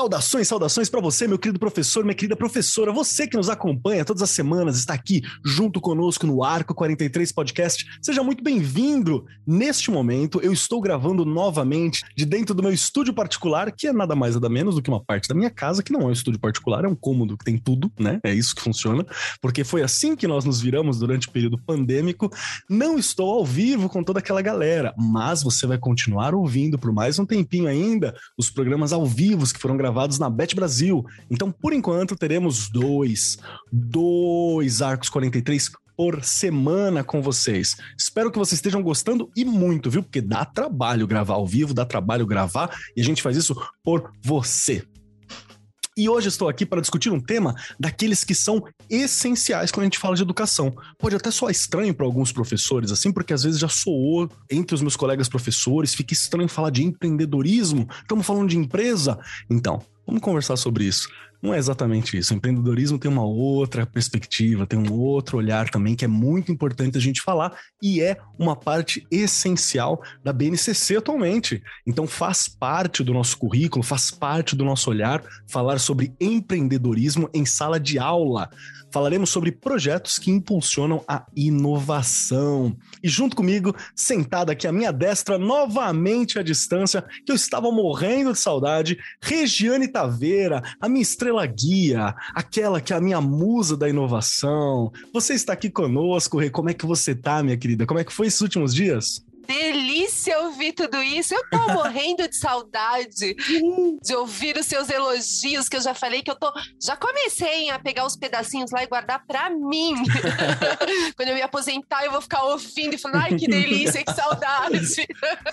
Saudações, saudações para você, meu querido professor, minha querida professora, você que nos acompanha todas as semanas, está aqui junto conosco no Arco 43 Podcast. Seja muito bem-vindo. Neste momento, eu estou gravando novamente de dentro do meu estúdio particular, que é nada mais nada menos do que uma parte da minha casa, que não é um estúdio particular, é um cômodo que tem tudo, né? É isso que funciona, porque foi assim que nós nos viramos durante o período pandêmico. Não estou ao vivo com toda aquela galera, mas você vai continuar ouvindo por mais um tempinho ainda os programas ao vivo que foram gravados na Bet Brasil. Então, por enquanto, teremos dois, dois Arcos 43 por semana com vocês. Espero que vocês estejam gostando e muito, viu? Porque dá trabalho gravar ao vivo, dá trabalho gravar e a gente faz isso por você. E hoje estou aqui para discutir um tema daqueles que são essenciais quando a gente fala de educação. Pode até soar estranho para alguns professores, assim, porque às vezes já soou entre os meus colegas professores, fica estranho falar de empreendedorismo, estamos falando de empresa. Então, vamos conversar sobre isso. Não é exatamente isso. O empreendedorismo tem uma outra perspectiva, tem um outro olhar também que é muito importante a gente falar e é uma parte essencial da BNCC atualmente. Então faz parte do nosso currículo, faz parte do nosso olhar falar sobre empreendedorismo em sala de aula falaremos sobre projetos que impulsionam a inovação. E junto comigo, sentada aqui à minha destra, novamente à distância, que eu estava morrendo de saudade, Regiane Taveira, a minha estrela guia, aquela que é a minha musa da inovação. Você está aqui conosco, Rê. Como é que você tá, minha querida? Como é que foi esses últimos dias? Delícia ouvir tudo isso. Eu tô morrendo de saudade de ouvir os seus elogios, que eu já falei que eu tô. Já comecei a pegar os pedacinhos lá e guardar pra mim. Quando eu me aposentar, eu vou ficar ouvindo e falando: ai, que delícia, que saudade.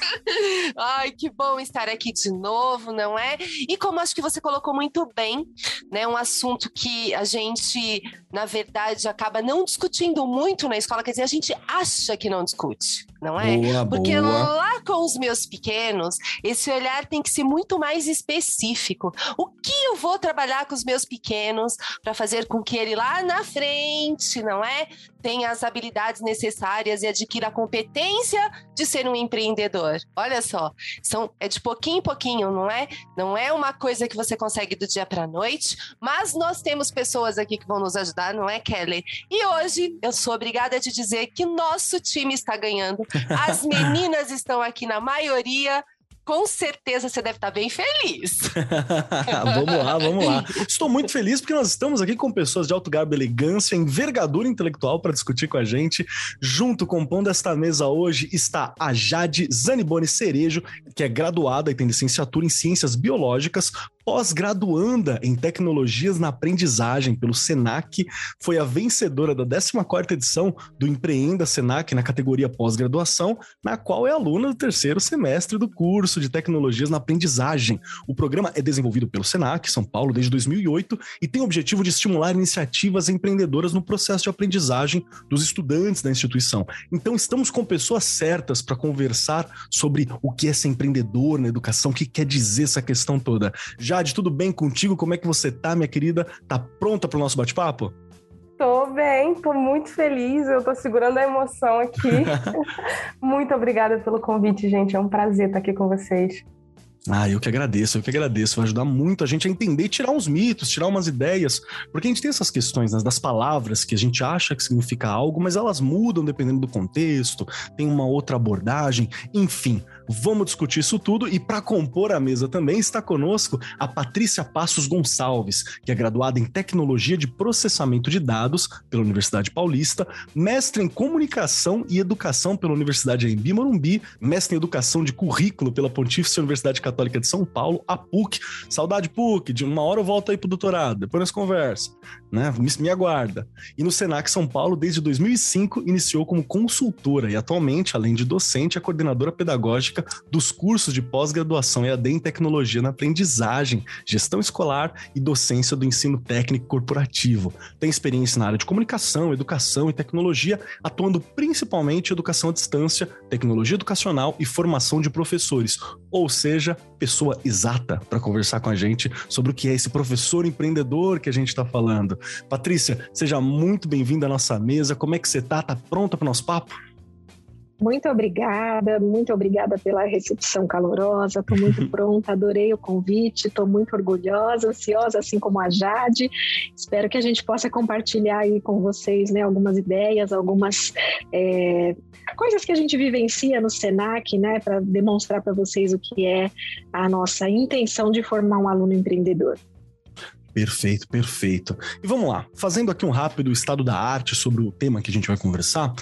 ai, que bom estar aqui de novo, não é? E como acho que você colocou muito bem, né? Um assunto que a gente, na verdade, acaba não discutindo muito na escola, quer dizer, a gente acha que não discute não é? Boa, Porque boa. lá com os meus pequenos, esse olhar tem que ser muito mais específico. O que eu vou trabalhar com os meus pequenos para fazer com que ele lá na frente, não é? Tenha as habilidades necessárias e adquira a competência de ser um empreendedor. Olha só, são, é de pouquinho em pouquinho, não é? Não é uma coisa que você consegue do dia para a noite, mas nós temos pessoas aqui que vão nos ajudar, não é, Kelly? E hoje eu sou obrigada a te dizer que nosso time está ganhando as meninas estão aqui na maioria com certeza você deve estar bem feliz. vamos lá, vamos lá. Estou muito feliz porque nós estamos aqui com pessoas de alto garbo, elegância, envergadura intelectual para discutir com a gente. Junto compondo esta mesa hoje está a Jade Zaniboni Cerejo, que é graduada e tem licenciatura em Ciências Biológicas, pós-graduanda em Tecnologias na Aprendizagem pelo SENAC, foi a vencedora da 14ª edição do Empreenda SENAC na categoria pós-graduação, na qual é aluna do terceiro semestre do curso de Tecnologias na Aprendizagem. O programa é desenvolvido pelo SENAC, São Paulo, desde 2008 e tem o objetivo de estimular iniciativas empreendedoras no processo de aprendizagem dos estudantes da instituição. Então, estamos com pessoas certas para conversar sobre o que é ser empreendedor na educação, o que quer dizer essa questão toda. Já Jade, tudo bem contigo? Como é que você tá, minha querida? Tá pronta para o nosso bate-papo? Tô bem, tô muito feliz, eu tô segurando a emoção aqui. muito obrigada pelo convite, gente. É um prazer estar aqui com vocês. Ah, eu que agradeço, eu que agradeço. Vai ajudar muito a gente a entender e tirar uns mitos, tirar umas ideias. Porque a gente tem essas questões né, das palavras que a gente acha que significa algo, mas elas mudam dependendo do contexto, tem uma outra abordagem, enfim. Vamos discutir isso tudo e para compor a mesa também está conosco a Patrícia Passos Gonçalves, que é graduada em Tecnologia de Processamento de Dados pela Universidade Paulista, mestre em Comunicação e Educação pela Universidade Embi Morumbi, mestre em Educação de Currículo pela Pontífice Universidade Católica de São Paulo, a PUC. Saudade PUC, de uma hora eu volto aí pro doutorado, depois nós conversa, né? Me, me aguarda. E no Senac São Paulo, desde 2005, iniciou como consultora e atualmente, além de docente, é coordenadora pedagógica prática dos cursos de pós-graduação EAD em Tecnologia na Aprendizagem, Gestão Escolar e Docência do Ensino Técnico Corporativo. Tem experiência na área de comunicação, educação e tecnologia, atuando principalmente em educação à distância, tecnologia educacional e formação de professores, ou seja, pessoa exata para conversar com a gente sobre o que é esse professor empreendedor que a gente está falando. Patrícia, seja muito bem-vinda à nossa mesa. Como é que você tá? Tá pronta para o nosso papo? Muito obrigada, muito obrigada pela recepção calorosa. Estou muito pronta, adorei o convite, estou muito orgulhosa, ansiosa, assim como a Jade. Espero que a gente possa compartilhar aí com vocês né, algumas ideias, algumas é, coisas que a gente vivencia no SENAC, né, para demonstrar para vocês o que é a nossa intenção de formar um aluno empreendedor. Perfeito, perfeito. E vamos lá, fazendo aqui um rápido estado da arte sobre o tema que a gente vai conversar.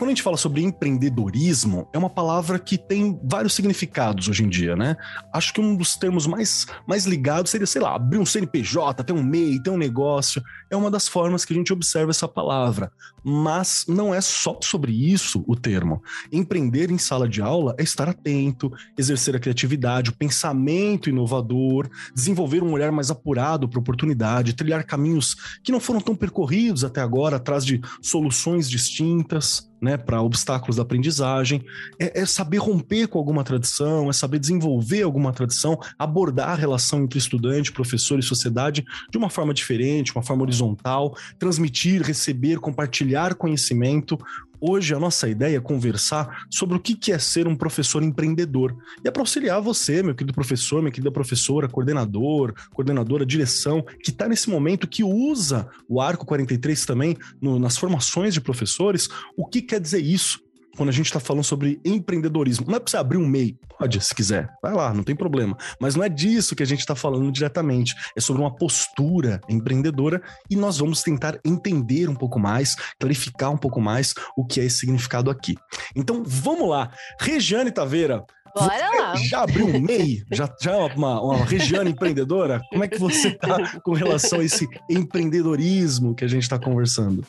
Quando a gente fala sobre empreendedorismo, é uma palavra que tem vários significados hoje em dia, né? Acho que um dos termos mais, mais ligados seria, sei lá, abrir um CNPJ, ter um MEI, ter um negócio. É uma das formas que a gente observa essa palavra. Mas não é só sobre isso o termo. Empreender em sala de aula é estar atento, exercer a criatividade, o pensamento inovador, desenvolver um olhar mais apurado para oportunidade, trilhar caminhos que não foram tão percorridos até agora, atrás de soluções distintas né, para obstáculos da aprendizagem, é, é, saber romper com alguma tradição, é saber desenvolver alguma tradição, abordar a relação entre estudante, professor e sociedade de uma forma diferente, uma forma horizontal, transmitir, receber, compartilhar conhecimento, Hoje a nossa ideia é conversar sobre o que é ser um professor empreendedor. E é para auxiliar você, meu querido professor, minha querida professora, coordenador, coordenadora, direção, que está nesse momento, que usa o Arco 43 também no, nas formações de professores, o que quer dizer isso? Quando a gente está falando sobre empreendedorismo. Não é para você abrir um MEI, pode, se quiser, vai lá, não tem problema. Mas não é disso que a gente está falando diretamente. É sobre uma postura empreendedora e nós vamos tentar entender um pouco mais, clarificar um pouco mais o que é esse significado aqui. Então vamos lá. Regiane Taveira, Bora lá. Já abriu um MEI? Já, já é uma, uma Regiane empreendedora? Como é que você está com relação a esse empreendedorismo que a gente está conversando?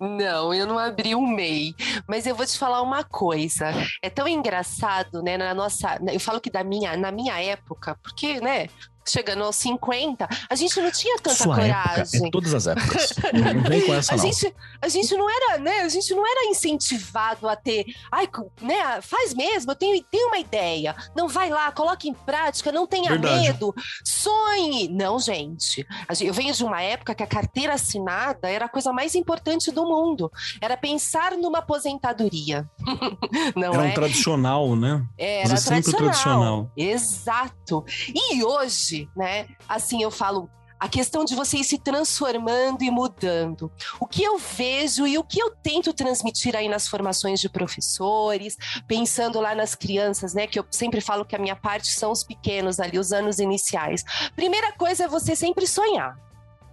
Não, eu não abri um MEI, mas eu vou te falar uma coisa. É tão engraçado, né? Na nossa, eu falo que da minha, na minha época, porque, né? Chegando aos 50, a gente não tinha tanta Sua coragem. Época, é todas as épocas. não vem com essa, a não. Gente, a gente não era, né? A gente não era incentivado a ter. Ai, né? Faz mesmo, eu tenho, tenho uma ideia. Não vai lá, coloque em prática, não tenha Verdade. medo, sonhe. Não, gente. Eu venho de uma época que a carteira assinada era a coisa mais importante do mundo. Era pensar numa aposentadoria. não era é? um tradicional, né? Era é sempre tradicional. tradicional. Exato. E hoje, né? Assim eu falo. A questão de você ir se transformando e mudando. O que eu vejo e o que eu tento transmitir aí nas formações de professores, pensando lá nas crianças, né? Que eu sempre falo que a minha parte são os pequenos ali, os anos iniciais. Primeira coisa é você sempre sonhar.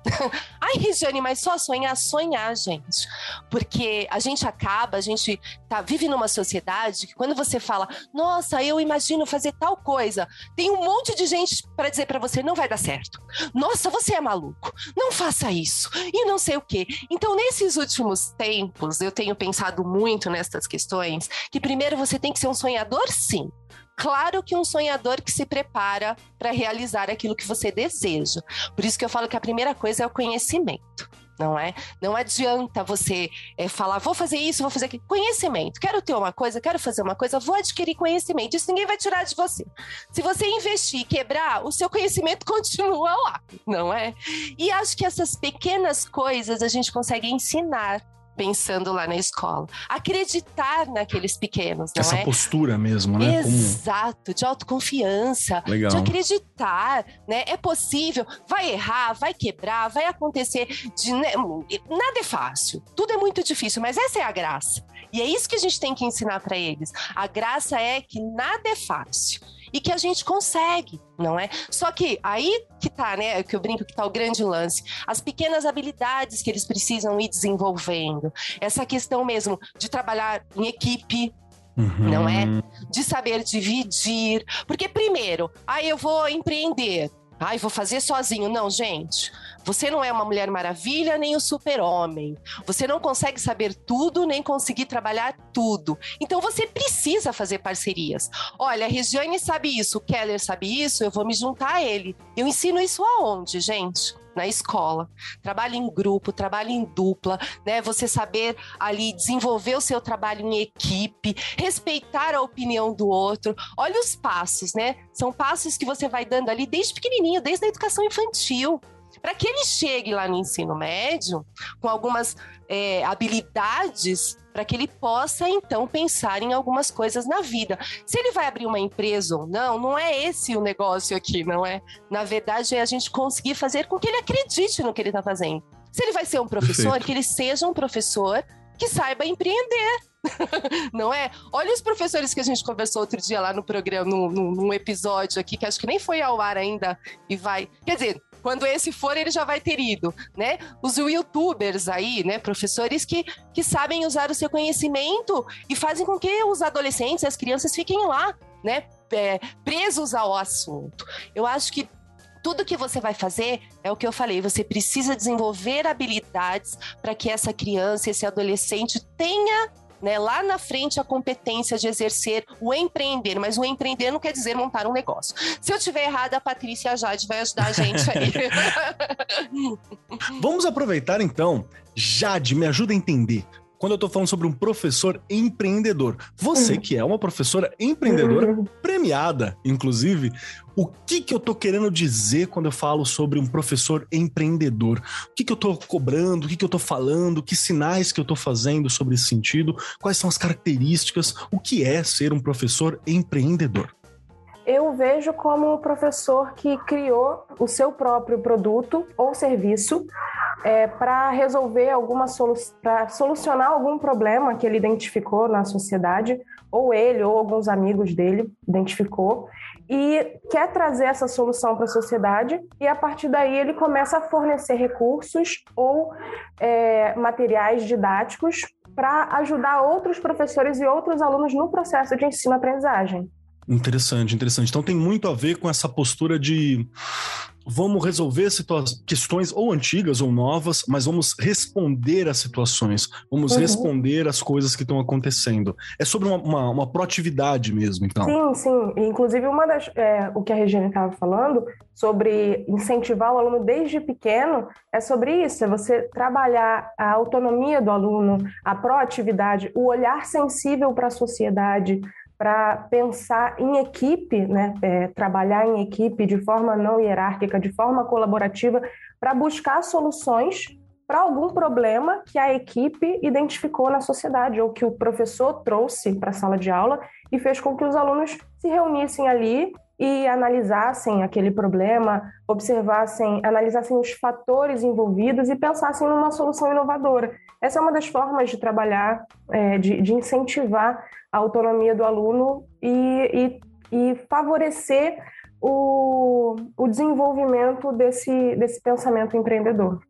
Ai, Regiane, mas só sonhar, sonhar, gente. Porque a gente acaba, a gente tá, vive numa sociedade que quando você fala, nossa, eu imagino fazer tal coisa, tem um monte de gente para dizer para você, não vai dar certo. Nossa, você é maluco, não faça isso. E não sei o quê. Então, nesses últimos tempos, eu tenho pensado muito nessas questões, que primeiro você tem que ser um sonhador, sim. Claro que um sonhador que se prepara para realizar aquilo que você deseja. Por isso que eu falo que a primeira coisa é o conhecimento. Não é? Não adianta você é, falar, vou fazer isso, vou fazer aquilo. Conhecimento. Quero ter uma coisa, quero fazer uma coisa, vou adquirir conhecimento. Isso ninguém vai tirar de você. Se você investir e quebrar, o seu conhecimento continua lá, não é? E acho que essas pequenas coisas a gente consegue ensinar pensando lá na escola. Acreditar naqueles pequenos, não Essa é? postura mesmo, né? Exato, de autoconfiança, Legal. de acreditar, né? É possível, vai errar, vai quebrar, vai acontecer. De, né? Nada é fácil, tudo é muito difícil, mas essa é a graça. E é isso que a gente tem que ensinar para eles. A graça é que nada é fácil e que a gente consegue, não é? Só que aí que tá, né? Que eu brinco que tá o grande lance. As pequenas habilidades que eles precisam ir desenvolvendo. Essa questão mesmo de trabalhar em equipe, Uhum. não é? De saber dividir. Porque, primeiro, aí eu vou empreender. Ai, vou fazer sozinho. Não, gente. Você não é uma mulher maravilha nem o super-homem. Você não consegue saber tudo nem conseguir trabalhar tudo. Então você precisa fazer parcerias. Olha, a Regiane sabe isso, o Keller sabe isso, eu vou me juntar a ele. Eu ensino isso aonde, gente? na escola. Trabalho em grupo, trabalho em dupla, né? Você saber ali desenvolver o seu trabalho em equipe, respeitar a opinião do outro. Olha os passos, né? São passos que você vai dando ali desde pequenininho, desde a educação infantil para que ele chegue lá no ensino médio com algumas é, habilidades para que ele possa então pensar em algumas coisas na vida. Se ele vai abrir uma empresa ou não, não é esse o negócio aqui, não é? Na verdade, é a gente conseguir fazer com que ele acredite no que ele está fazendo. Se ele vai ser um professor, Perfeito. que ele seja um professor que saiba empreender. não é? Olha os professores que a gente conversou outro dia lá no programa, num, num, episódio aqui, que acho que nem foi ao ar ainda, e vai. Quer dizer, quando esse for, ele já vai ter ido, né? Os youtubers aí, né? Professores que, que sabem usar o seu conhecimento e fazem com que os adolescentes, as crianças fiquem lá, né? É, presos ao assunto. Eu acho que tudo que você vai fazer é o que eu falei, você precisa desenvolver habilidades para que essa criança, esse adolescente tenha né, lá na frente a competência de exercer o empreender, mas o empreender não quer dizer montar um negócio. Se eu tiver errado, a Patrícia e a Jade vai ajudar a gente aí. Vamos aproveitar então. Jade, me ajuda a entender quando eu tô falando sobre um professor empreendedor. Você que é uma professora empreendedora, premiada, inclusive, o que que eu tô querendo dizer quando eu falo sobre um professor empreendedor? O que que eu tô cobrando? O que que eu tô falando? Que sinais que eu tô fazendo sobre esse sentido? Quais são as características? O que é ser um professor empreendedor? Eu vejo como o professor que criou o seu próprio produto ou serviço é, para resolver alguma solução, para solucionar algum problema que ele identificou na sociedade, ou ele ou alguns amigos dele identificou, e quer trazer essa solução para a sociedade, e a partir daí ele começa a fornecer recursos ou é, materiais didáticos para ajudar outros professores e outros alunos no processo de ensino-aprendizagem. Interessante, interessante. Então tem muito a ver com essa postura de vamos resolver questões ou antigas ou novas, mas vamos responder às situações, vamos uhum. responder às coisas que estão acontecendo. É sobre uma, uma, uma, proatividade mesmo, então. Sim, sim. Inclusive, uma das, é, o que a Regina estava falando sobre incentivar o aluno desde pequeno é sobre isso, é você trabalhar a autonomia do aluno, a proatividade, o olhar sensível para a sociedade, para pensar em equipe, né? É, trabalhar em equipe de forma não hierárquica, de forma colaborativa, para buscar soluções para algum problema que a equipe identificou na sociedade ou que o professor trouxe para a sala de aula e fez com que os alunos se reunissem ali e analisassem aquele problema, observassem, analisassem os fatores envolvidos e pensassem numa solução inovadora. Essa é uma das formas de trabalhar, é, de, de, incentivar a autonomia do aluno e, e, e favorecer o, o desenvolvimento desse, desse pensamento empreendedor.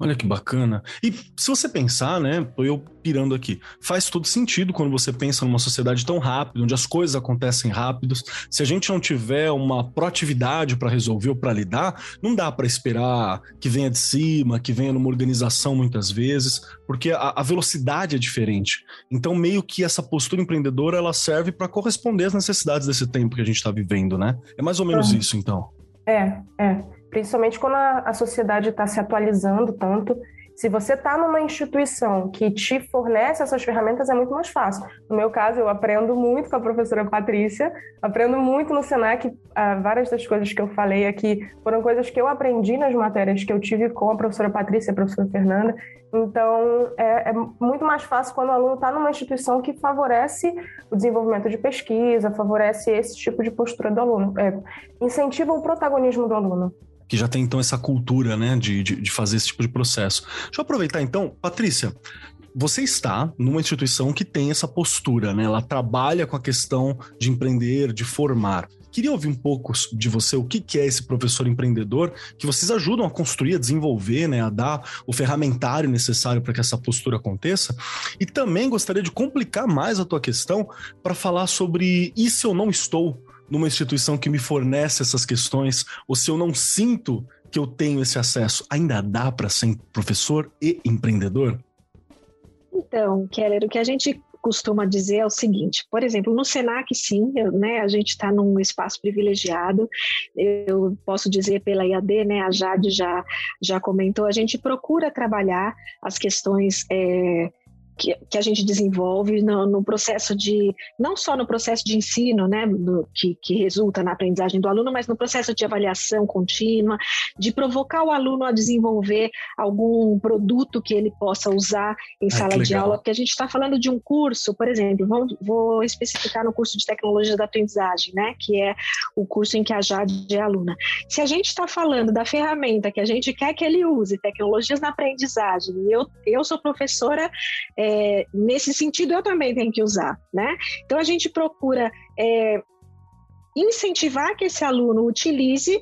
Olha que bacana. E se você pensar, né, eu pirando aqui, faz todo sentido quando você pensa numa sociedade tão rápida, onde as coisas acontecem rápidos. Se a gente não tiver uma proatividade para resolver ou para lidar, não dá para esperar que venha de cima, que venha numa organização muitas vezes, porque a, a velocidade é diferente. Então, meio que essa postura empreendedora ela serve para corresponder às necessidades desse tempo que a gente está vivendo, né? É mais ou menos isso, então. É, é principalmente quando a, a sociedade está se atualizando tanto. Se você está numa instituição que te fornece essas ferramentas, é muito mais fácil. No meu caso, eu aprendo muito com a professora Patrícia, aprendo muito no Senac. Ah, várias das coisas que eu falei aqui foram coisas que eu aprendi nas matérias que eu tive com a professora Patrícia e a professora Fernanda. Então, é, é muito mais fácil quando o aluno está numa instituição que favorece o desenvolvimento de pesquisa, favorece esse tipo de postura do aluno, é, incentiva o protagonismo do aluno que já tem então essa cultura, né, de, de, de fazer esse tipo de processo. Deixa eu aproveitar então, Patrícia, você está numa instituição que tem essa postura, né? Ela trabalha com a questão de empreender, de formar. Queria ouvir um pouco de você o que é esse professor empreendedor que vocês ajudam a construir, a desenvolver, né, a dar o ferramentário necessário para que essa postura aconteça. E também gostaria de complicar mais a tua questão para falar sobre e se eu não estou numa instituição que me fornece essas questões, ou se eu não sinto que eu tenho esse acesso, ainda dá para ser professor e empreendedor? Então, Keller, o que a gente costuma dizer é o seguinte, por exemplo, no Senac, sim, eu, né, a gente está num espaço privilegiado, eu posso dizer pela IAD, né, a Jade já, já comentou, a gente procura trabalhar as questões é, que, que a gente desenvolve no, no, processo de, não só no processo de ensino, né, que, que resulta na aprendizagem do aluno, mas no processo de avaliação contínua, de provocar o aluno a desenvolver algum produto que ele possa usar em ah, sala de aula, porque a gente está falando de um curso, por exemplo, vamos, vou especificar no curso de tecnologia da aprendizagem, né, que é o curso em que a Jade é aluna. Se a gente está falando da ferramenta que a gente quer que ele use, tecnologias na aprendizagem, e eu, eu sou professora é, é, nesse sentido eu também tenho que usar, né? Então a gente procura é, incentivar que esse aluno utilize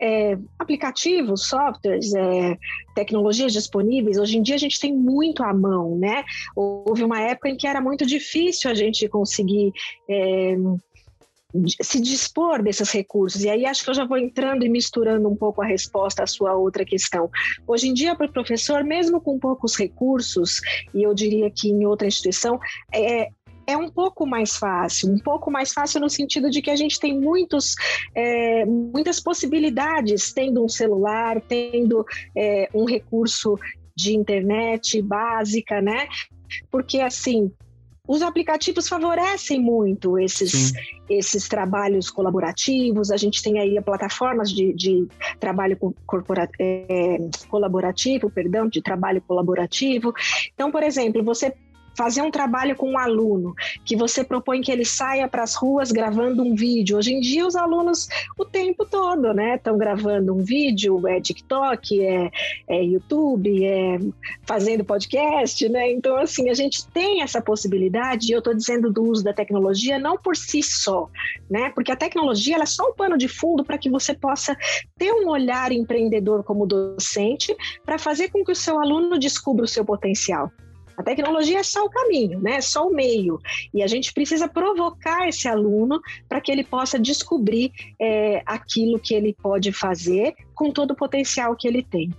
é, aplicativos, softwares, é, tecnologias disponíveis. Hoje em dia a gente tem muito à mão, né? Houve uma época em que era muito difícil a gente conseguir é, se dispor desses recursos. E aí acho que eu já vou entrando e misturando um pouco a resposta à sua outra questão. Hoje em dia, para o professor, mesmo com poucos recursos, e eu diria que em outra instituição, é, é um pouco mais fácil, um pouco mais fácil no sentido de que a gente tem muitos, é, muitas possibilidades, tendo um celular, tendo é, um recurso de internet básica, né? Porque assim, os aplicativos favorecem muito esses, esses trabalhos colaborativos. A gente tem aí plataformas de, de trabalho corpora, é, colaborativo, perdão, de trabalho colaborativo. Então, por exemplo, você fazer um trabalho com um aluno, que você propõe que ele saia para as ruas gravando um vídeo. Hoje em dia, os alunos, o tempo todo, né, estão gravando um vídeo, é TikTok, é, é YouTube, é fazendo podcast, né? Então, assim, a gente tem essa possibilidade, e eu estou dizendo do uso da tecnologia não por si só, né? Porque a tecnologia é só um pano de fundo para que você possa ter um olhar empreendedor como docente para fazer com que o seu aluno descubra o seu potencial. A tecnologia é só o caminho, né? É só o meio. E a gente precisa provocar esse aluno para que ele possa descobrir é, aquilo que ele pode fazer com todo o potencial que ele tem.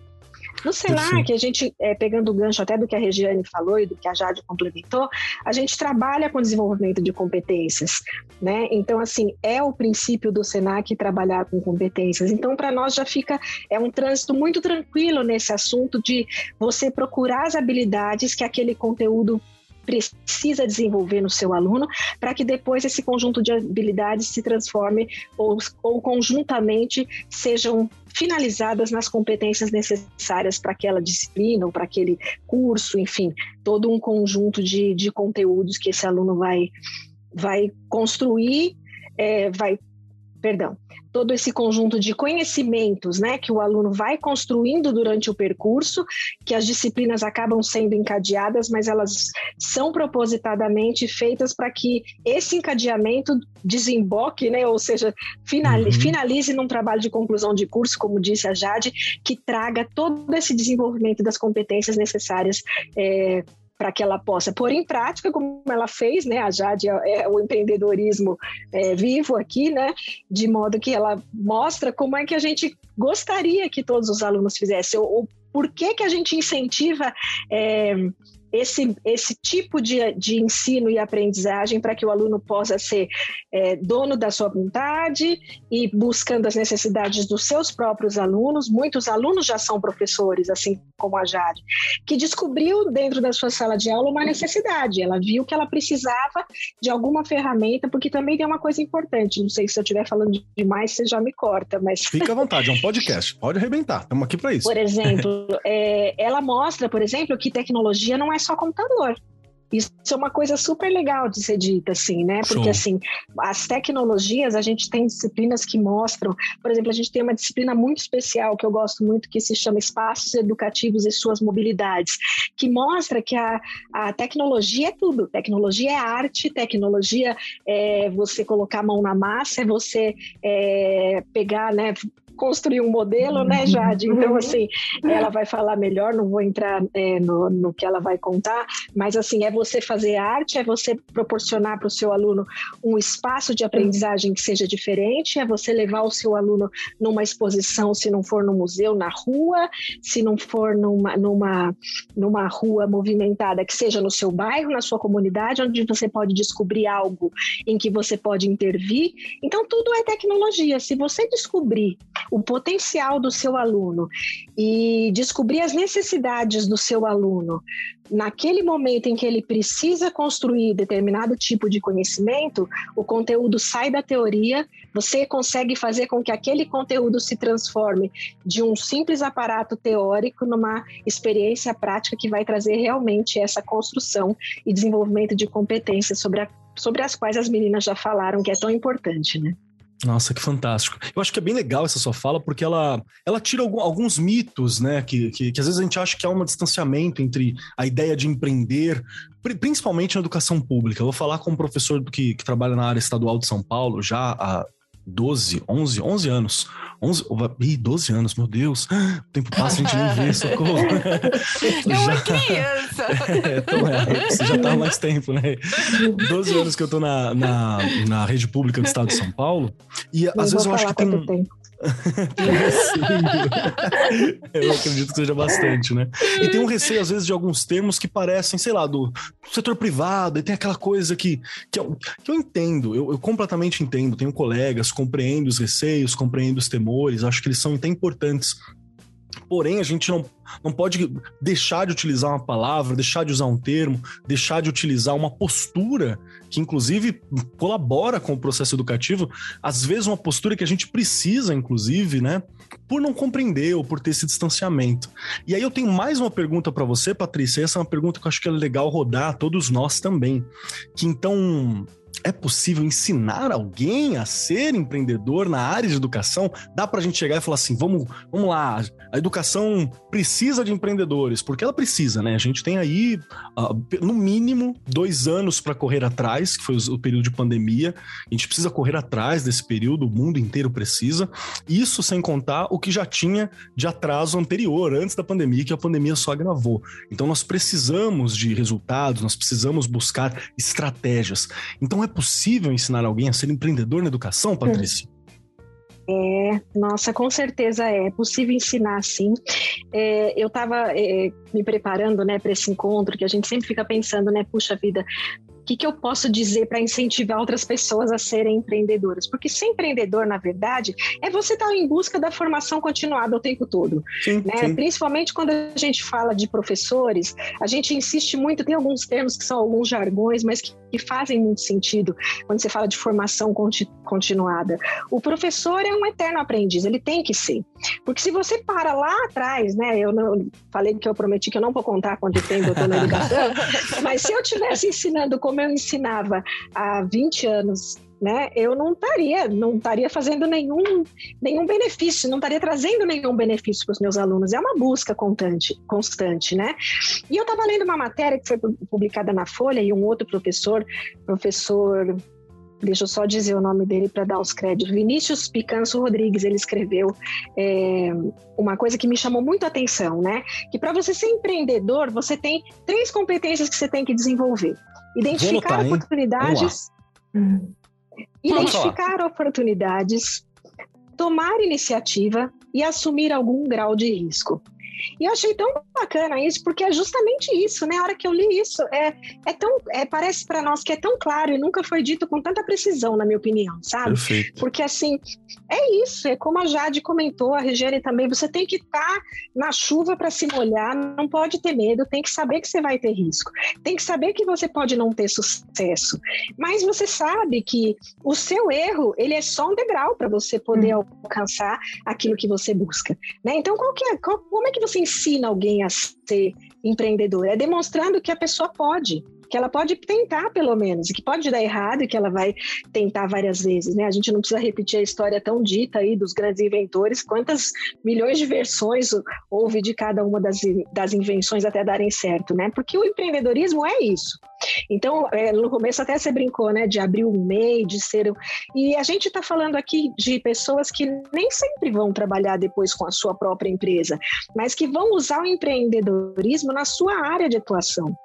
No Senac, a gente, é, pegando o gancho até do que a Regiane falou e do que a Jade complementou, a gente trabalha com desenvolvimento de competências, né? Então, assim, é o princípio do Senac trabalhar com competências. Então, para nós já fica, é um trânsito muito tranquilo nesse assunto de você procurar as habilidades que aquele conteúdo precisa desenvolver no seu aluno para que depois esse conjunto de habilidades se transforme ou, ou conjuntamente sejam finalizadas nas competências necessárias para aquela disciplina ou para aquele curso, enfim, todo um conjunto de, de conteúdos que esse aluno vai, vai construir, é, vai, perdão, todo esse conjunto de conhecimentos né, que o aluno vai construindo durante o percurso, que as disciplinas acabam sendo encadeadas, mas elas são propositadamente feitas para que esse encadeamento desemboque, né, ou seja, finalize, uhum. finalize num trabalho de conclusão de curso, como disse a Jade, que traga todo esse desenvolvimento das competências necessárias é, para que ela possa pôr em prática, como ela fez, né? A Jade é, é o empreendedorismo é, vivo aqui, né? De modo que ela mostra como é que a gente gostaria que todos os alunos fizessem, ou, ou por que, que a gente incentiva é, esse, esse tipo de, de ensino e aprendizagem para que o aluno possa ser é, dono da sua vontade e buscando as necessidades dos seus próprios alunos. Muitos alunos já são professores, assim como a Jade, que descobriu dentro da sua sala de aula uma necessidade. Ela viu que ela precisava de alguma ferramenta, porque também tem uma coisa importante. Não sei se eu estiver falando demais, você já me corta, mas. Fica à vontade, é um podcast, pode arrebentar. Estamos aqui para isso. Por exemplo, é, ela mostra, por exemplo, que tecnologia não é só computador. Isso é uma coisa super legal de ser dita, assim, né? Porque, Show. assim, as tecnologias, a gente tem disciplinas que mostram, por exemplo, a gente tem uma disciplina muito especial que eu gosto muito, que se chama Espaços Educativos e Suas Mobilidades, que mostra que a, a tecnologia é tudo. Tecnologia é arte, tecnologia é você colocar a mão na massa, é você é, pegar, né? Construir um modelo, né, Jade? Então, assim, ela vai falar melhor, não vou entrar é, no, no que ela vai contar, mas, assim, é você fazer arte, é você proporcionar para o seu aluno um espaço de aprendizagem que seja diferente, é você levar o seu aluno numa exposição, se não for no museu, na rua, se não for numa, numa, numa rua movimentada, que seja no seu bairro, na sua comunidade, onde você pode descobrir algo em que você pode intervir. Então, tudo é tecnologia. Se você descobrir o potencial do seu aluno e descobrir as necessidades do seu aluno naquele momento em que ele precisa construir determinado tipo de conhecimento, o conteúdo sai da teoria, você consegue fazer com que aquele conteúdo se transforme de um simples aparato teórico numa experiência prática que vai trazer realmente essa construção e desenvolvimento de competências sobre, a, sobre as quais as meninas já falaram que é tão importante, né? Nossa, que fantástico. Eu acho que é bem legal essa sua fala, porque ela, ela tira alguns mitos, né? Que, que, que, às vezes a gente acha que há um distanciamento entre a ideia de empreender, principalmente na educação pública. Eu vou falar com um professor que, que trabalha na área estadual de São Paulo já há 12, 11, 11 anos. 11, ih, 12 anos, meu Deus. O tempo passa, a gente nem vê, socorro. É uma criança. é, então é, você já tá há mais tempo, né? 12 anos que eu tô na, na, na rede pública do estado de São Paulo. E às vezes eu acho que tem um. Eu acredito que seja bastante, né? E tem um receio, às vezes, de alguns termos que parecem, sei lá, do setor privado, e tem aquela coisa que, que, eu, que eu entendo, eu, eu completamente entendo, tenho colegas, compreendo os receios, compreendo os temores, acho que eles são até importantes Porém, a gente não, não pode deixar de utilizar uma palavra, deixar de usar um termo, deixar de utilizar uma postura que, inclusive, colabora com o processo educativo. Às vezes, uma postura que a gente precisa, inclusive, né? Por não compreender ou por ter esse distanciamento. E aí eu tenho mais uma pergunta para você, Patrícia. Essa é uma pergunta que eu acho que é legal rodar a todos nós também. Que então é possível ensinar alguém a ser empreendedor na área de educação? Dá para a gente chegar e falar assim: vamos, vamos lá, a educação precisa de empreendedores, porque ela precisa, né? A gente tem aí, uh, no mínimo, dois anos para correr atrás, que foi o período de pandemia. A gente precisa correr atrás desse período, o mundo inteiro precisa. Isso sem contar o que já tinha de atraso anterior, antes da pandemia, que a pandemia só agravou. Então, nós precisamos de resultados, nós precisamos buscar estratégias. Então, é possível ensinar alguém a ser empreendedor na educação, Patrícia? É, nossa, com certeza é, é possível ensinar sim. É, eu estava é, me preparando né, para esse encontro, que a gente sempre fica pensando, né, puxa vida, o que, que eu posso dizer para incentivar outras pessoas a serem empreendedoras? Porque ser empreendedor, na verdade, é você estar tá em busca da formação continuada o tempo todo. Sim, né? sim. Principalmente quando a gente fala de professores, a gente insiste muito, tem alguns termos que são alguns jargões, mas que, que fazem muito sentido quando você fala de formação continuada. O professor é um eterno aprendiz, ele tem que ser. Porque se você para lá atrás, né? Eu não falei que eu prometi que eu não vou contar quanto tempo eu estou na educação, mas se eu estivesse ensinando como eu ensinava há 20 anos, né, eu não estaria, não estaria fazendo nenhum, nenhum benefício, não estaria trazendo nenhum benefício para os meus alunos. É uma busca constante, constante, né? E eu estava lendo uma matéria que foi publicada na Folha e um outro professor, professor deixa eu só dizer o nome dele para dar os créditos. Vinícius Picanso Rodrigues, ele escreveu é, uma coisa que me chamou muito a atenção, né? Que para você ser empreendedor, você tem três competências que você tem que desenvolver: identificar anotar, oportunidades, identificar oportunidades, tomar iniciativa e assumir algum grau de risco. E eu achei tão bacana isso, porque é justamente isso, né? A hora que eu li isso, é, é tão, é, parece para nós que é tão claro e nunca foi dito com tanta precisão, na minha opinião, sabe? Perfeito. Porque assim, é isso, é como a Jade comentou, a Regiane também, você tem que estar tá na chuva para se molhar, não pode ter medo, tem que saber que você vai ter risco, tem que saber que você pode não ter sucesso, mas você sabe que o seu erro, ele é só um degrau para você poder hum. alcançar aquilo que você busca, né? Então, qual que é, qual, como é que você você ensina alguém a ser empreendedor? É demonstrando que a pessoa pode. Que ela pode tentar pelo menos, e que pode dar errado e que ela vai tentar várias vezes, né? A gente não precisa repetir a história tão dita aí dos grandes inventores, quantas milhões de versões houve de cada uma das, das invenções até darem certo, né? Porque o empreendedorismo é isso. Então, é, no começo até você brincou, né, de abrir um MEI, de ser. E a gente está falando aqui de pessoas que nem sempre vão trabalhar depois com a sua própria empresa, mas que vão usar o empreendedorismo na sua área de atuação.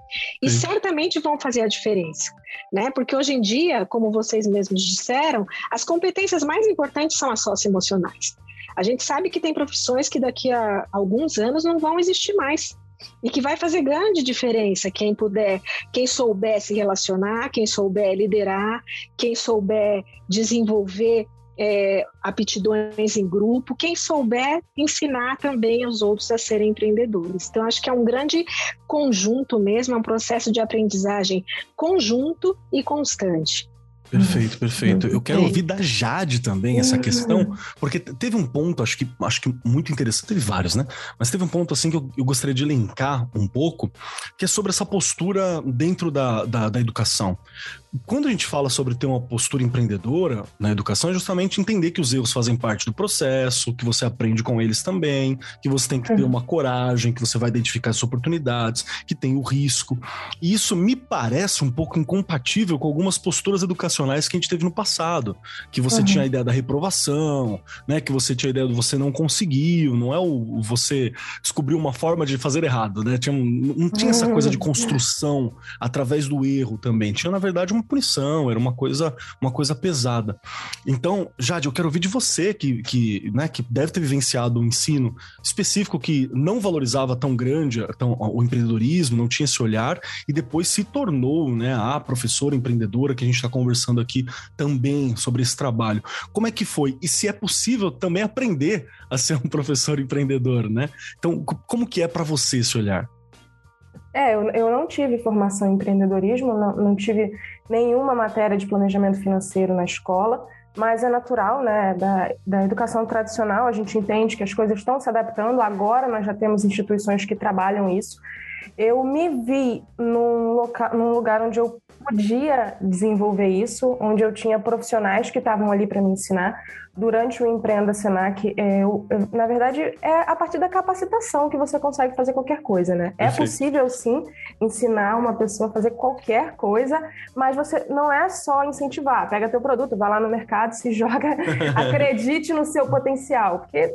E Sim. certamente vão fazer a diferença, né? Porque hoje em dia, como vocês mesmos disseram, as competências mais importantes são as socioemocionais. A gente sabe que tem profissões que daqui a alguns anos não vão existir mais e que vai fazer grande diferença quem puder, quem souber se relacionar, quem souber liderar, quem souber desenvolver é, aptidões em grupo, quem souber ensinar também os outros a serem empreendedores. Então, acho que é um grande conjunto mesmo, é um processo de aprendizagem conjunto e constante. Perfeito, perfeito. Eu quero ouvir da Jade também essa questão, porque teve um ponto, acho que, acho que muito interessante, teve vários, né? Mas teve um ponto assim que eu, eu gostaria de elencar um pouco, que é sobre essa postura dentro da, da, da educação quando a gente fala sobre ter uma postura empreendedora na educação, é justamente entender que os erros fazem parte do processo, que você aprende com eles também, que você tem que ter uhum. uma coragem, que você vai identificar as oportunidades, que tem o risco. E isso me parece um pouco incompatível com algumas posturas educacionais que a gente teve no passado, que você uhum. tinha a ideia da reprovação, né, que você tinha a ideia do você não conseguiu, não é o, você descobriu uma forma de fazer errado, né? Tinha um, não tinha essa coisa de uhum. construção através do erro também. Tinha, na verdade, uma punição, era uma coisa, uma coisa pesada. Então, Jade, eu quero ouvir de você que, que, né, que deve ter vivenciado um ensino específico que não valorizava tão grande tão, o empreendedorismo, não tinha esse olhar, e depois se tornou né, a professora empreendedora que a gente está conversando aqui também sobre esse trabalho. Como é que foi? E se é possível também aprender a ser um professor empreendedor, né? Então, como que é para você esse olhar? É, eu, eu não tive formação em empreendedorismo, não, não tive nenhuma matéria de planejamento financeiro na escola, mas é natural, né? Da, da educação tradicional, a gente entende que as coisas estão se adaptando. Agora nós já temos instituições que trabalham isso. Eu me vi num, loca, num lugar onde eu podia desenvolver isso, onde eu tinha profissionais que estavam ali para me ensinar. Durante o Empreenda Senac, é, eu, eu, na verdade, é a partir da capacitação que você consegue fazer qualquer coisa, né? É possível, sim, ensinar uma pessoa a fazer qualquer coisa, mas você não é só incentivar. Pega teu produto, vai lá no mercado, se joga, acredite no seu potencial, porque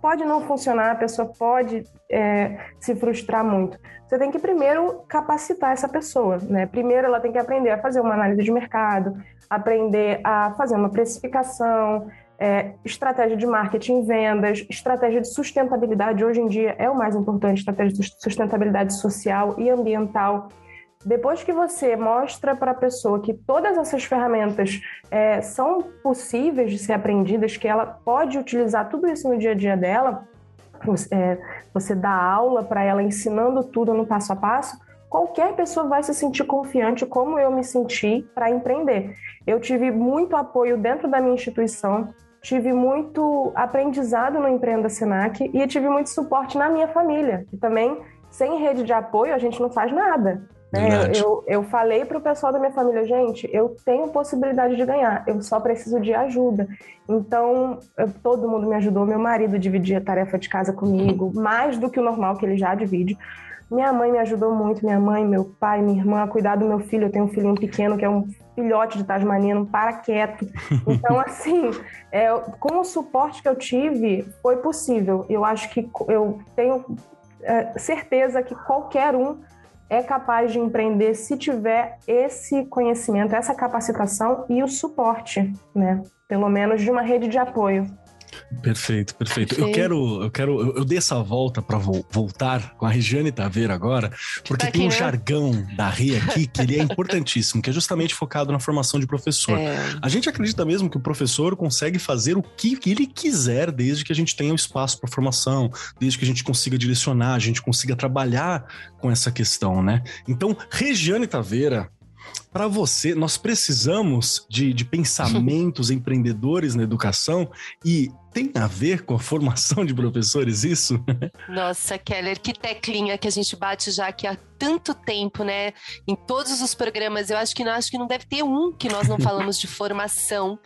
pode não funcionar, a pessoa pode é, se frustrar muito. Você tem que primeiro capacitar essa pessoa, né? Primeiro ela tem que aprender a fazer uma análise de mercado, aprender a fazer uma precificação, é, estratégia de marketing, vendas, estratégia de sustentabilidade. Hoje em dia é o mais importante, estratégia de sustentabilidade social e ambiental. Depois que você mostra para a pessoa que todas essas ferramentas é, são possíveis de ser aprendidas, que ela pode utilizar tudo isso no dia a dia dela, você, é, você dá aula para ela ensinando tudo no passo a passo, qualquer pessoa vai se sentir confiante, como eu me senti para empreender. Eu tive muito apoio dentro da minha instituição, tive muito aprendizado no Empreenda Senac e tive muito suporte na minha família, que também, sem rede de apoio, a gente não faz nada. Né? Eu, eu falei para o pessoal da minha família, gente, eu tenho possibilidade de ganhar, eu só preciso de ajuda. Então, eu, todo mundo me ajudou. Meu marido dividia a tarefa de casa comigo, mais do que o normal que ele já divide. Minha mãe me ajudou muito, minha mãe, meu pai, minha irmã, a cuidar do meu filho. Eu tenho um filhinho pequeno que é um filhote de Tasmania, um paraqueto. Então, assim, é, com o suporte que eu tive, foi possível. Eu acho que eu tenho é, certeza que qualquer um é capaz de empreender se tiver esse conhecimento, essa capacitação e o suporte, né? Pelo menos de uma rede de apoio. Perfeito, perfeito. Eu quero, eu quero, eu, eu dei essa volta para vo voltar com a Regiane Taveira agora, porque tá tem um né? jargão da RI aqui que ele é importantíssimo, que é justamente focado na formação de professor. É. A gente acredita mesmo que o professor consegue fazer o que ele quiser desde que a gente tenha o espaço para formação, desde que a gente consiga direcionar, a gente consiga trabalhar com essa questão, né? Então, Regiane Taveira, para você, nós precisamos de, de pensamentos empreendedores na educação e tem a ver com a formação de professores isso? Nossa, Keller, que teclinha que a gente bate já aqui há tanto tempo, né? Em todos os programas, eu acho que não, acho que não deve ter um que nós não falamos de formação,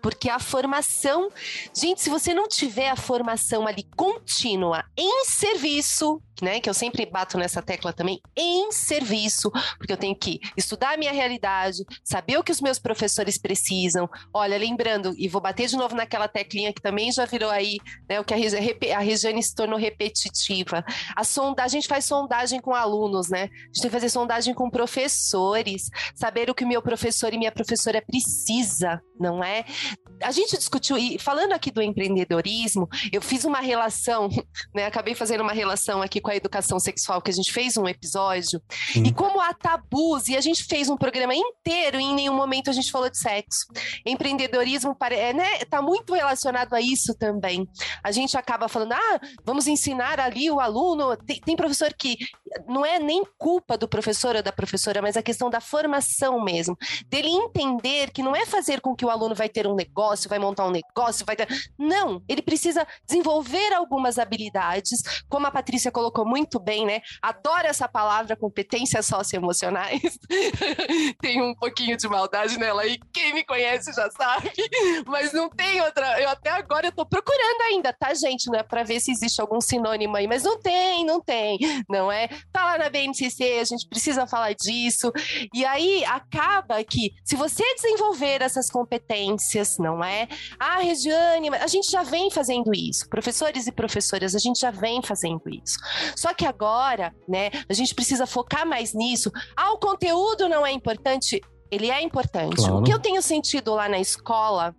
porque a formação, gente, se você não tiver a formação ali contínua em serviço, né, que eu sempre bato nessa tecla também, em serviço, porque eu tenho que estudar a minha realidade, saber o que os meus professores precisam. Olha, lembrando, e vou bater de novo naquela teclinha que também já virou aí, né, o que a, a Regiane se tornou repetitiva. A, sonda, a gente faz sondagem com alunos, né? A gente tem que fazer sondagem com professores, saber o que o meu professor e minha professora precisa, não é? A gente discutiu, e falando aqui do empreendedorismo, eu fiz uma relação, né? Acabei fazendo uma relação aqui com a educação sexual, que a gente fez um episódio, Sim. e como há tabus, e a gente fez um programa inteiro e em nenhum momento a gente falou de sexo. Empreendedorismo é, né, tá muito relacionado a isso também. A gente acaba falando, ah, vamos ensinar ali o aluno. Tem, tem professor que não é nem culpa do professor ou da professora, mas a questão da formação mesmo, dele entender que não é fazer com que o aluno vai ter um negócio, vai montar um negócio, vai ter... Não, ele precisa desenvolver algumas habilidades, como a Patrícia colocou muito bem, né? Adoro essa palavra competências socioemocionais. tem um pouquinho de maldade nela e quem me conhece já sabe, mas não tem outra. Eu até agora eu tô procurando ainda, tá, gente? Não é para ver se existe algum sinônimo aí, mas não tem, não tem, não é? Tá lá na BNCC, a gente precisa falar disso. E aí acaba que se você desenvolver essas competências, não é? Ah, Regiane, a gente já vem fazendo isso. Professores e professoras, a gente já vem fazendo isso. Só que agora, né, a gente precisa focar mais nisso. Ah, o conteúdo não é importante? Ele é importante. Claro. O que eu tenho sentido lá na escola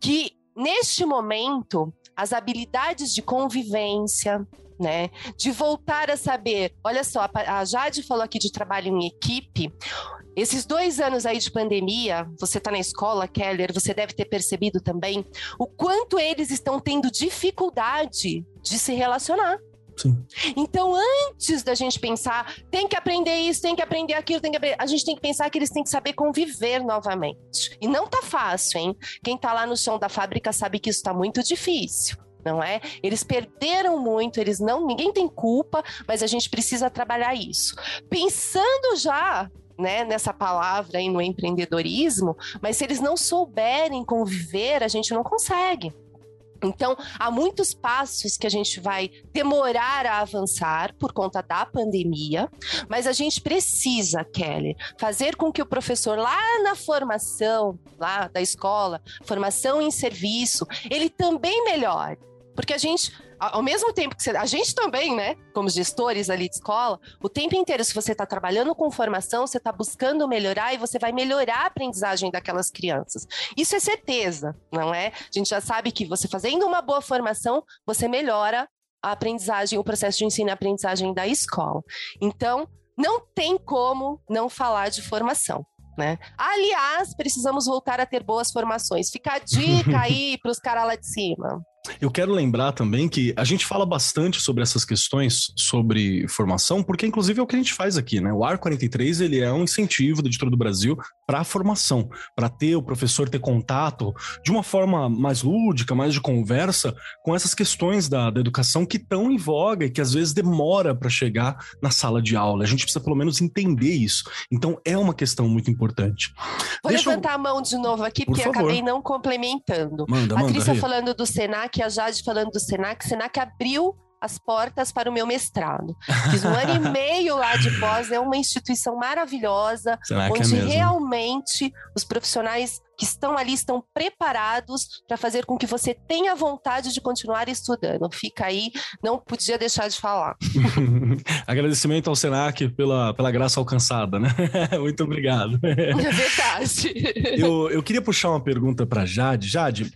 que neste momento as habilidades de convivência, né? De voltar a saber. Olha só, a Jade falou aqui de trabalho em equipe. Esses dois anos aí de pandemia, você está na escola, Keller, você deve ter percebido também o quanto eles estão tendo dificuldade de se relacionar. Sim. Então, antes da gente pensar, tem que aprender isso, tem que aprender aquilo, tem que aprender, a gente tem que pensar que eles têm que saber conviver novamente. E não tá fácil, hein? Quem tá lá no chão da fábrica sabe que isso tá muito difícil não é? Eles perderam muito, eles não, ninguém tem culpa, mas a gente precisa trabalhar isso. Pensando já né, nessa palavra aí no empreendedorismo, mas se eles não souberem conviver, a gente não consegue. Então, há muitos passos que a gente vai demorar a avançar por conta da pandemia, mas a gente precisa, Kelly, fazer com que o professor lá na formação, lá da escola, formação em serviço, ele também melhore. Porque a gente, ao mesmo tempo que você, a gente também, né, como gestores ali de escola, o tempo inteiro, se você está trabalhando com formação, você está buscando melhorar e você vai melhorar a aprendizagem daquelas crianças. Isso é certeza, não é? A gente já sabe que você fazendo uma boa formação, você melhora a aprendizagem, o processo de ensino e aprendizagem da escola. Então, não tem como não falar de formação. Né? Aliás, precisamos voltar a ter boas formações. Fica a dica aí para os caras lá de cima. Eu quero lembrar também que a gente fala bastante sobre essas questões sobre formação, porque inclusive é o que a gente faz aqui, né? O AR 43 ele é um incentivo da editora do Brasil para a formação, para ter o professor ter contato de uma forma mais lúdica, mais de conversa com essas questões da, da educação que estão em voga e que às vezes demora para chegar na sala de aula. A gente precisa pelo menos entender isso. Então é uma questão muito importante. Vou Deixa levantar eu... a mão de novo aqui, Por porque favor. acabei não complementando. Manda, a Patrícia falando do Senac a Jade falando do Senac, o Senac abriu as portas para o meu mestrado. Fiz um ano e meio lá de pós, é uma instituição maravilhosa, Será onde é realmente os profissionais que estão ali estão preparados para fazer com que você tenha vontade de continuar estudando. Fica aí, não podia deixar de falar. Agradecimento ao Senac pela, pela graça alcançada, né? Muito obrigado. É verdade. Eu, eu queria puxar uma pergunta para Jade. Jade,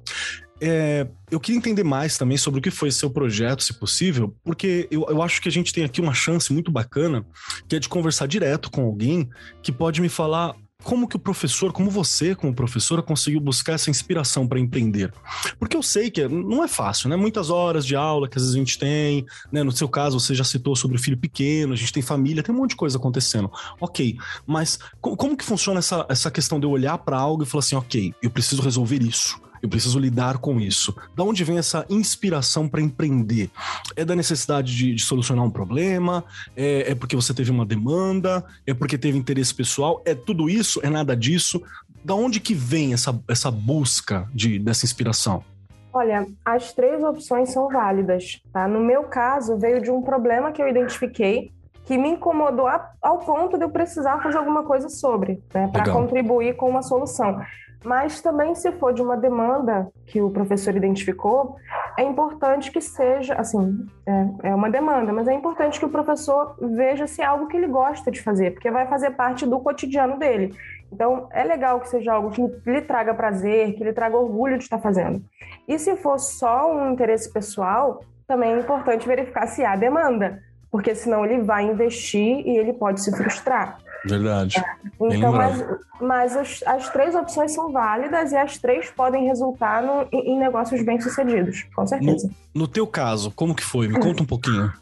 é, eu queria entender mais também sobre o que foi seu projeto, se possível, porque eu, eu acho que a gente tem aqui uma chance muito bacana, que é de conversar direto com alguém que pode me falar como que o professor, como você, como professora, conseguiu buscar essa inspiração para empreender? Porque eu sei que não é fácil, né? Muitas horas de aula que às vezes a gente tem, né? No seu caso, você já citou sobre o filho pequeno, a gente tem família, tem um monte de coisa acontecendo. Ok, mas como que funciona essa, essa questão de eu olhar para algo e falar assim, ok, eu preciso resolver isso? Eu preciso lidar com isso. Da onde vem essa inspiração para empreender? É da necessidade de, de solucionar um problema? É, é, porque você teve uma demanda? É porque teve interesse pessoal? É tudo isso? É nada disso? Da onde que vem essa, essa busca de, dessa inspiração? Olha, as três opções são válidas, tá? No meu caso, veio de um problema que eu identifiquei que me incomodou ao ponto de eu precisar fazer alguma coisa sobre, né, para contribuir com uma solução. Mas também, se for de uma demanda que o professor identificou, é importante que seja, assim, é, é, uma demanda, mas é importante que o professor veja se é algo que ele gosta de fazer, porque vai fazer parte do cotidiano dele. Então, é legal que seja algo que lhe traga prazer, que lhe traga orgulho de estar fazendo. E se for só um interesse pessoal, também é importante verificar se há demanda, porque senão ele vai investir e ele pode se frustrar. Verdade. É. Então, mas, mas as, as, três opções são válidas e as três podem resultar no, em, negócios bem-sucedidos, com certeza. No, no, teu caso, como que foi? Me conta um pouquinho.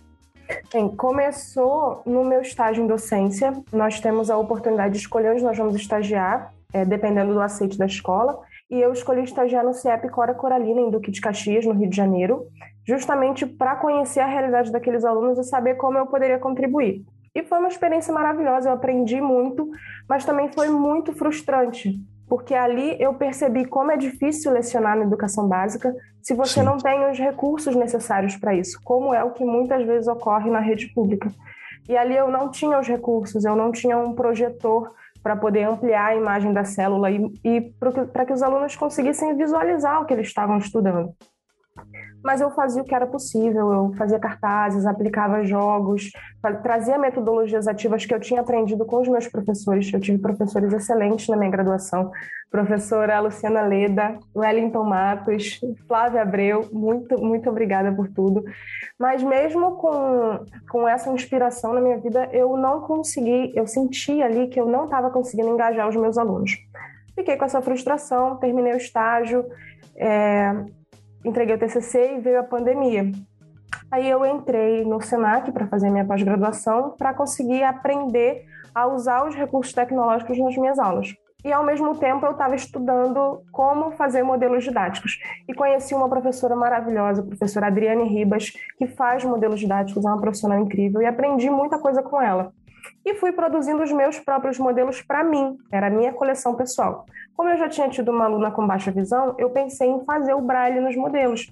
Bem, começou no meu estágio em docência. Nós temos a oportunidade de escolher onde nós vamos estagiar, é, dependendo do aceite da escola. E eu escolhi estagiar no CIEP Cora Coralina, em Duque de Caxias, no Rio de Janeiro, justamente para conhecer a realidade daqueles alunos e saber como eu poderia contribuir. E foi uma experiência maravilhosa, eu aprendi muito, mas também foi muito frustrante, porque ali eu percebi como é difícil lecionar na educação básica se você Sim. não tem os recursos necessários para isso, como é o que muitas vezes ocorre na rede pública. E ali eu não tinha os recursos, eu não tinha um projetor para poder ampliar a imagem da célula e, e para que os alunos conseguissem visualizar o que eles estavam estudando mas eu fazia o que era possível, eu fazia cartazes, aplicava jogos, trazia metodologias ativas que eu tinha aprendido com os meus professores. Eu tive professores excelentes na minha graduação, professora Luciana Leda, Wellington Matos, Flávia Abreu, muito, muito obrigada por tudo. Mas mesmo com, com essa inspiração na minha vida, eu não consegui, eu senti ali que eu não estava conseguindo engajar os meus alunos. Fiquei com essa frustração, terminei o estágio, é, entreguei o TCC e veio a pandemia. Aí eu entrei no Senac para fazer minha pós-graduação para conseguir aprender a usar os recursos tecnológicos nas minhas aulas. E ao mesmo tempo eu estava estudando como fazer modelos didáticos. E conheci uma professora maravilhosa, a professora Adriane Ribas, que faz modelos didáticos, é uma profissional incrível, e aprendi muita coisa com ela. E fui produzindo os meus próprios modelos para mim, era a minha coleção pessoal. Como eu já tinha tido uma aluna com baixa visão, eu pensei em fazer o braille nos modelos.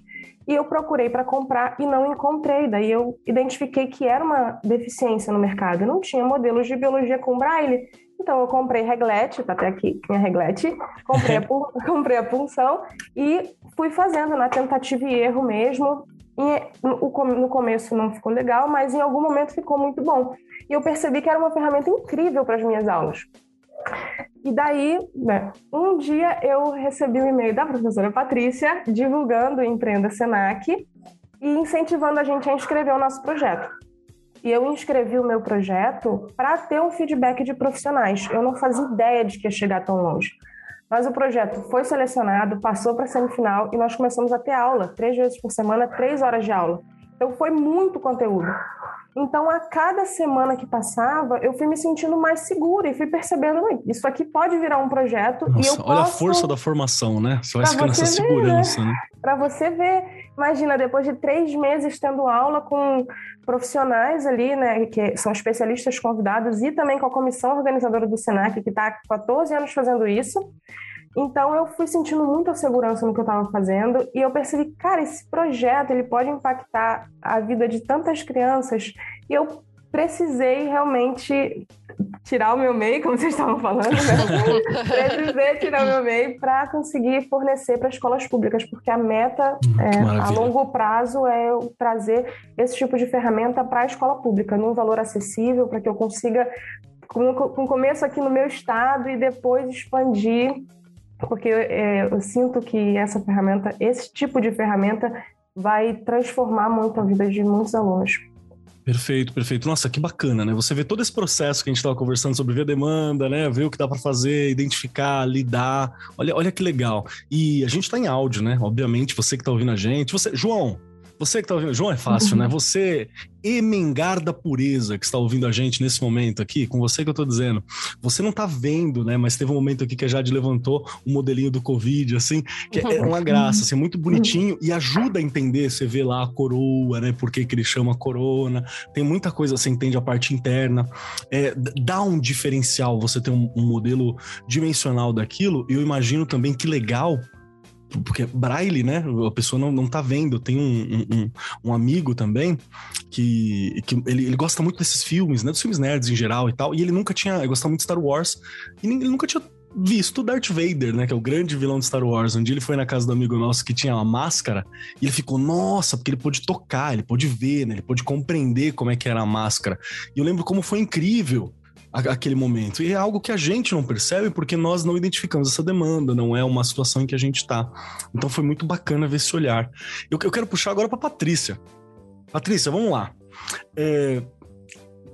E eu procurei para comprar e não encontrei. Daí eu identifiquei que era uma deficiência no mercado. Não tinha modelos de biologia com braille. Então eu comprei reglete, tá até aqui minha reglete, comprei a, comprei a punção e fui fazendo na tentativa e erro mesmo. E no começo não ficou legal, mas em algum momento ficou muito bom. E eu percebi que era uma ferramenta incrível para as minhas aulas. E daí, né, um dia eu recebi um e-mail da professora Patrícia divulgando o Empreenda Senac e incentivando a gente a inscrever o nosso projeto. E eu inscrevi o meu projeto para ter um feedback de profissionais. Eu não fazia ideia de que ia chegar tão longe. Mas o projeto foi selecionado, passou para a semifinal e nós começamos a ter aula, três vezes por semana, três horas de aula. Então foi muito conteúdo. Então, a cada semana que passava, eu fui me sentindo mais segura e fui percebendo, isso aqui pode virar um projeto Nossa, e eu posso... Olha a força da formação, né? Você vai ficar nessa ver, segurança, né? né? Para você ver. Imagina, depois de três meses tendo aula com profissionais ali, né, que são especialistas convidados e também com a comissão organizadora do SENAC, que está há 14 anos fazendo isso, então eu fui sentindo muita segurança no que eu estava fazendo e eu percebi, cara, esse projeto ele pode impactar a vida de tantas crianças e eu precisei realmente tirar o meu MEI, como vocês estavam falando, né? precisei tirar o meu MEI para conseguir fornecer para escolas públicas, porque a meta hum, é, a longo prazo é eu trazer esse tipo de ferramenta para a escola pública, num valor acessível, para que eu consiga, com, com começo aqui no meu estado e depois expandir porque é, eu sinto que essa ferramenta, esse tipo de ferramenta, vai transformar muito a vida de muitos alunos. Perfeito, perfeito. Nossa, que bacana, né? Você vê todo esse processo que a gente estava conversando sobre ver demanda, né? Ver o que dá para fazer, identificar, lidar. Olha, olha que legal. E a gente está em áudio, né? Obviamente, você que está ouvindo a gente. Você, João, você que tá ouvindo, João é fácil, né? uhum. Você, emengar da pureza, que está ouvindo a gente nesse momento aqui, com você que eu tô dizendo, você não tá vendo, né? Mas teve um momento aqui que a Jade levantou o um modelinho do Covid, assim, que é uma graça, assim, muito bonitinho e ajuda a entender. Você vê lá a coroa, né? Por que, que ele chama corona. Tem muita coisa, você entende a parte interna. É, dá um diferencial você ter um, um modelo dimensional daquilo. E eu imagino também que legal porque braille, né? A pessoa não, não tá vendo. Tem um, um, um amigo também que, que ele, ele gosta muito desses filmes, né? Dos filmes nerds em geral e tal. E ele nunca tinha. Ele gostava muito de Star Wars. E ele nunca tinha visto Darth Vader, né? Que é o grande vilão de Star Wars. Um dia ele foi na casa do amigo nosso que tinha uma máscara e ele ficou, nossa, porque ele pôde tocar, ele pôde ver, né? Ele pôde compreender como é que era a máscara. E eu lembro como foi incrível aquele momento. E é algo que a gente não percebe porque nós não identificamos essa demanda, não é uma situação em que a gente está. Então foi muito bacana ver esse olhar. Eu, eu quero puxar agora para Patrícia. Patrícia, vamos lá. É...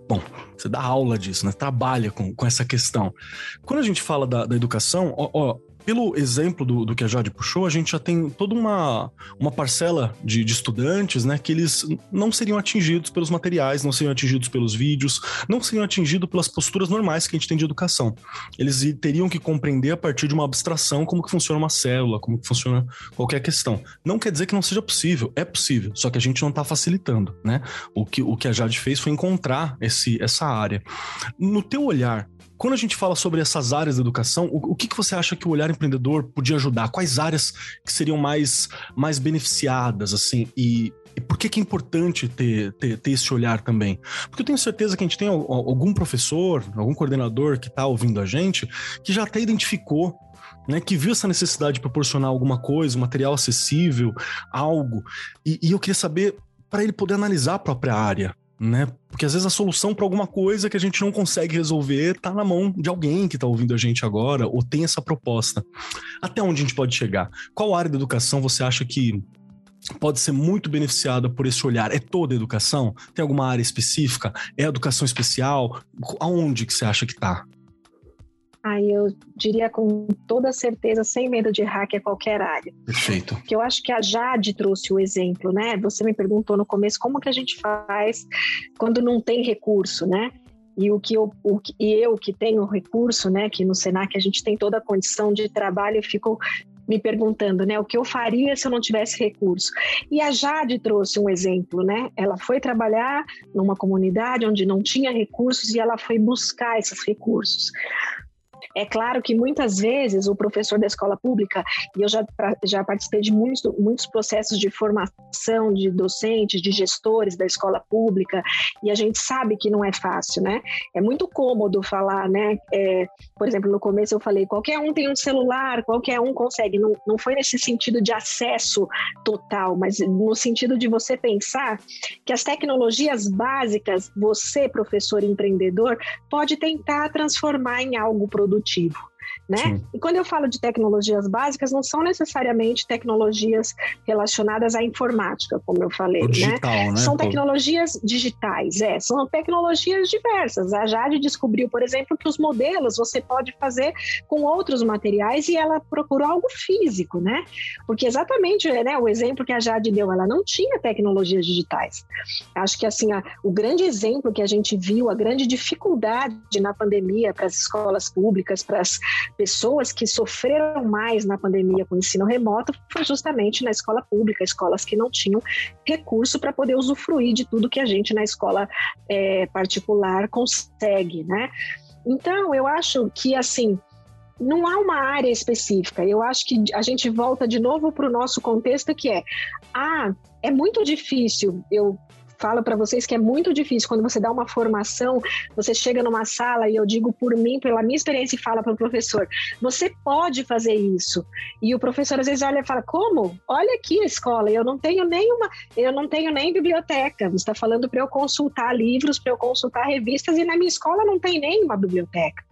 Bom, você dá aula disso, né? Trabalha com, com essa questão. Quando a gente fala da, da educação, ó, ó, pelo exemplo do, do que a Jade puxou, a gente já tem toda uma, uma parcela de, de, estudantes, né, que eles não seriam atingidos pelos materiais, não seriam atingidos pelos vídeos, não seriam atingidos pelas posturas normais que a gente tem de educação. Eles teriam que compreender a partir de uma abstração como que funciona uma célula, como que funciona qualquer questão. Não quer dizer que não seja possível, é possível, só que a gente não está facilitando, né? O que, o que a Jade fez foi encontrar esse, essa área. No teu olhar, quando a gente fala sobre essas áreas da educação, o, o que, que você acha que o olhar empreendedor podia ajudar? Quais áreas que seriam mais, mais beneficiadas, assim? E, e por que, que é importante ter, ter, ter, esse olhar também? Porque eu tenho certeza que a gente tem algum professor, algum coordenador que está ouvindo a gente, que já até identificou né, que viu essa necessidade de proporcionar alguma coisa, um material acessível, algo. E, e eu queria saber para ele poder analisar a própria área, né? Porque às vezes a solução para alguma coisa que a gente não consegue resolver tá na mão de alguém que está ouvindo a gente agora ou tem essa proposta. Até onde a gente pode chegar? Qual área da educação você acha que pode ser muito beneficiada por esse olhar? É toda a educação? Tem alguma área específica? É educação especial? Aonde que você acha que está? Aí eu diria com toda certeza, sem medo de errar, que é qualquer área. Perfeito. Que eu acho que a Jade trouxe o exemplo, né? Você me perguntou no começo como que a gente faz quando não tem recurso, né? E o que eu, o que, e eu que tenho recurso, né? Que no Senac a gente tem toda a condição de trabalho, eu fico me perguntando, né, o que eu faria se eu não tivesse recurso. E a Jade trouxe um exemplo, né? Ela foi trabalhar numa comunidade onde não tinha recursos e ela foi buscar esses recursos. É claro que muitas vezes o professor da escola pública, e eu já, já participei de muitos, muitos processos de formação de docentes, de gestores da escola pública, e a gente sabe que não é fácil, né? É muito cômodo falar, né? É, por exemplo, no começo eu falei, qualquer um tem um celular, qualquer um consegue. Não, não foi nesse sentido de acesso total, mas no sentido de você pensar que as tecnologias básicas, você, professor empreendedor, pode tentar transformar em algo produtivo produtivo né? Sim. E quando eu falo de tecnologias básicas, não são necessariamente tecnologias relacionadas à informática, como eu falei, né? digital, né? né? São tecnologias digitais, é, são tecnologias diversas. A Jade descobriu, por exemplo, que os modelos você pode fazer com outros materiais e ela procurou algo físico, né? Porque exatamente, né, o exemplo que a Jade deu, ela não tinha tecnologias digitais. Acho que assim, a, o grande exemplo que a gente viu, a grande dificuldade na pandemia para as escolas públicas, para as pessoas que sofreram mais na pandemia com o ensino remoto foi justamente na escola pública, escolas que não tinham recurso para poder usufruir de tudo que a gente na escola é, particular consegue, né? Então, eu acho que, assim, não há uma área específica. Eu acho que a gente volta de novo para o nosso contexto, que é: ah, é muito difícil eu falo para vocês que é muito difícil quando você dá uma formação, você chega numa sala e eu digo por mim, pela minha experiência, e fala para o professor: você pode fazer isso. E o professor às vezes olha e fala: como? Olha aqui a escola, eu não tenho nenhuma, eu não tenho nem biblioteca. Você está falando para eu consultar livros, para eu consultar revistas, e na minha escola não tem nenhuma biblioteca.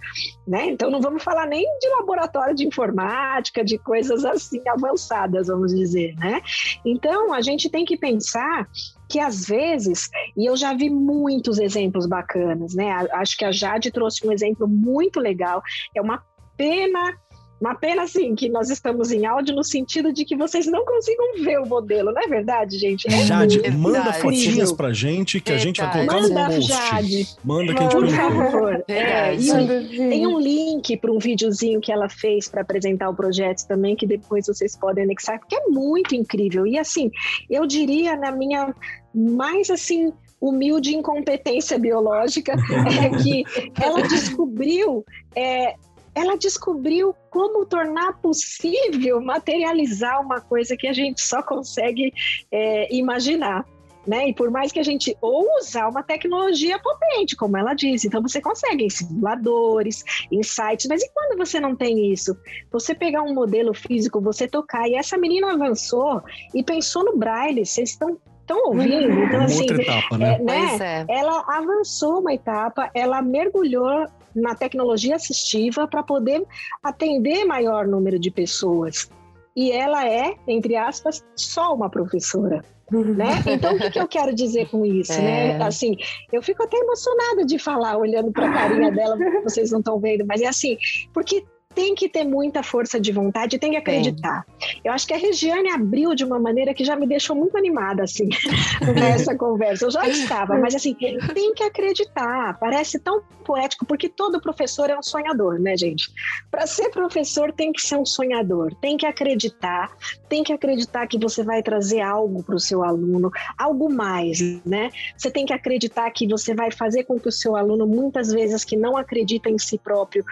Né? Então não vamos falar nem de laboratório de informática, de coisas assim avançadas, vamos dizer. Né? Então a gente tem que pensar que às vezes, e eu já vi muitos exemplos bacanas, né? Acho que a Jade trouxe um exemplo muito legal. É uma pena uma pena, assim, que nós estamos em áudio no sentido de que vocês não consigam ver o modelo, não é verdade, gente? É Jade, verdade. manda fotinhas pra gente que verdade. a gente vai colocar manda, no post. Jade. Manda que a gente Por favor. É, tem um link para um videozinho que ela fez para apresentar o projeto também, que depois vocês podem anexar, porque é muito incrível. E assim, eu diria na minha mais assim humilde incompetência biológica é que ela descobriu é, ela descobriu como tornar possível materializar uma coisa que a gente só consegue é, imaginar. Né? E por mais que a gente ou usar uma tecnologia potente, como ela disse, então você consegue em simuladores, em sites, mas e quando você não tem isso? Você pegar um modelo físico, você tocar, e essa menina avançou e pensou no braille, vocês estão estão ouvindo. Então, assim, outra etapa, né? É, né? É. Ela avançou uma etapa, ela mergulhou na tecnologia assistiva para poder atender maior número de pessoas. E ela é, entre aspas, só uma professora. Né? Então, o que, que, eu quero dizer com isso? Né? É. Né? Assim, eu fico até emocionada de falar, olhando para a carinha dela, vocês não estão vendo, mas é assim, porque tem que ter muita força de vontade, tem que acreditar. Eu acho que a Regiane abriu de uma maneira que já me deixou muito animada, assim, nessa conversa. Eu já estava, mas assim, tem que acreditar. Parece tão poético, porque todo professor é um sonhador, né, gente? Para ser professor, tem que ser um sonhador, tem que acreditar, tem que acreditar que você vai trazer algo para o seu aluno, algo mais, né? Você tem que acreditar que você vai fazer com que o seu aluno, muitas vezes, que não acredita em si próprio,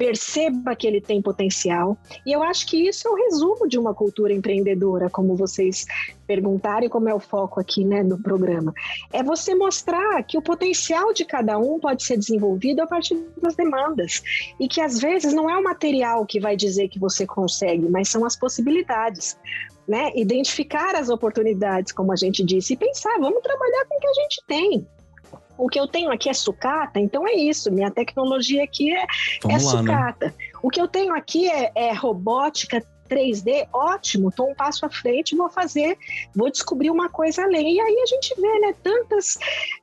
perceba que ele tem potencial. E eu acho que isso é o resumo de uma cultura empreendedora, como vocês perguntaram e como é o foco aqui né, programa. É você mostrar que o potencial de cada um pode ser desenvolvido a partir das demandas. E que às vezes não é o material que vai dizer que você consegue, mas são as possibilidades. Né? Identificar as oportunidades, como a gente disse, e pensar, vamos trabalhar com o que a gente tem o que eu tenho aqui é sucata, então é isso, minha tecnologia aqui é, é lá, sucata. Né? O que eu tenho aqui é, é robótica 3D, ótimo, estou um passo à frente, vou fazer, vou descobrir uma coisa além. E aí a gente vê, né, tantas,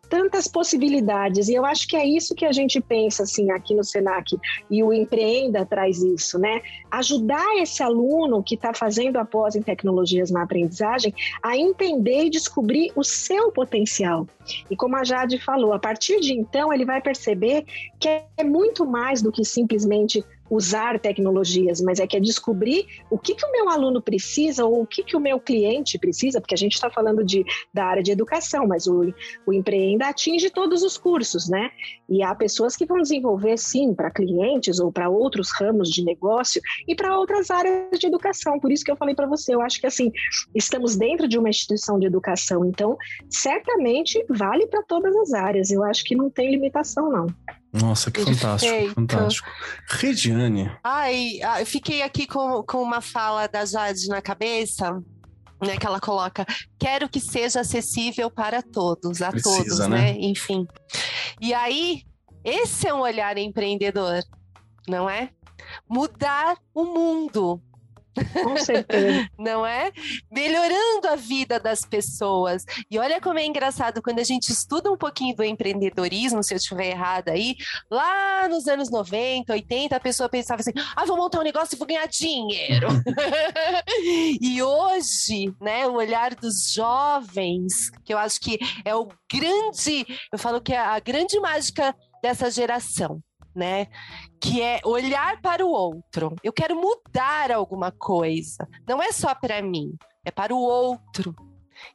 tantas possibilidades. E eu acho que é isso que a gente pensa, assim, aqui no Senac, e o Empreenda traz isso, né? Ajudar esse aluno que está fazendo a pós em tecnologias na aprendizagem a entender e descobrir o seu potencial. E como a Jade falou, a partir de então ele vai perceber que é muito mais do que simplesmente usar tecnologias, mas é que é descobrir o que, que o meu aluno precisa ou o que, que o meu cliente precisa, porque a gente está falando de, da área de educação, mas o, o Empreenda atinge todos os cursos, né? E há pessoas que vão desenvolver, sim, para clientes ou para outros ramos de negócio e para outras áreas de educação. Por isso que eu falei para você, eu acho que, assim, estamos dentro de uma instituição de educação, então, certamente vale para todas as áreas. Eu acho que não tem limitação, não. Nossa, que fantástico, Perfeito. fantástico. Regiane. Ai, eu fiquei aqui com, com uma fala da Jade na cabeça, né? Que ela coloca: quero que seja acessível para todos, a Precisa, todos, né? né? Enfim. E aí, esse é um olhar empreendedor, não é? Mudar o mundo, com certeza. Não é? Melhorando a vida das pessoas. E olha como é engraçado quando a gente estuda um pouquinho do empreendedorismo, se eu estiver errada aí, lá nos anos 90, 80, a pessoa pensava assim: ah, vou montar um negócio e vou ganhar dinheiro. e hoje, né, o olhar dos jovens, que eu acho que é o grande, eu falo que é a grande mágica dessa geração né? Que é olhar para o outro. Eu quero mudar alguma coisa. Não é só para mim, é para o outro.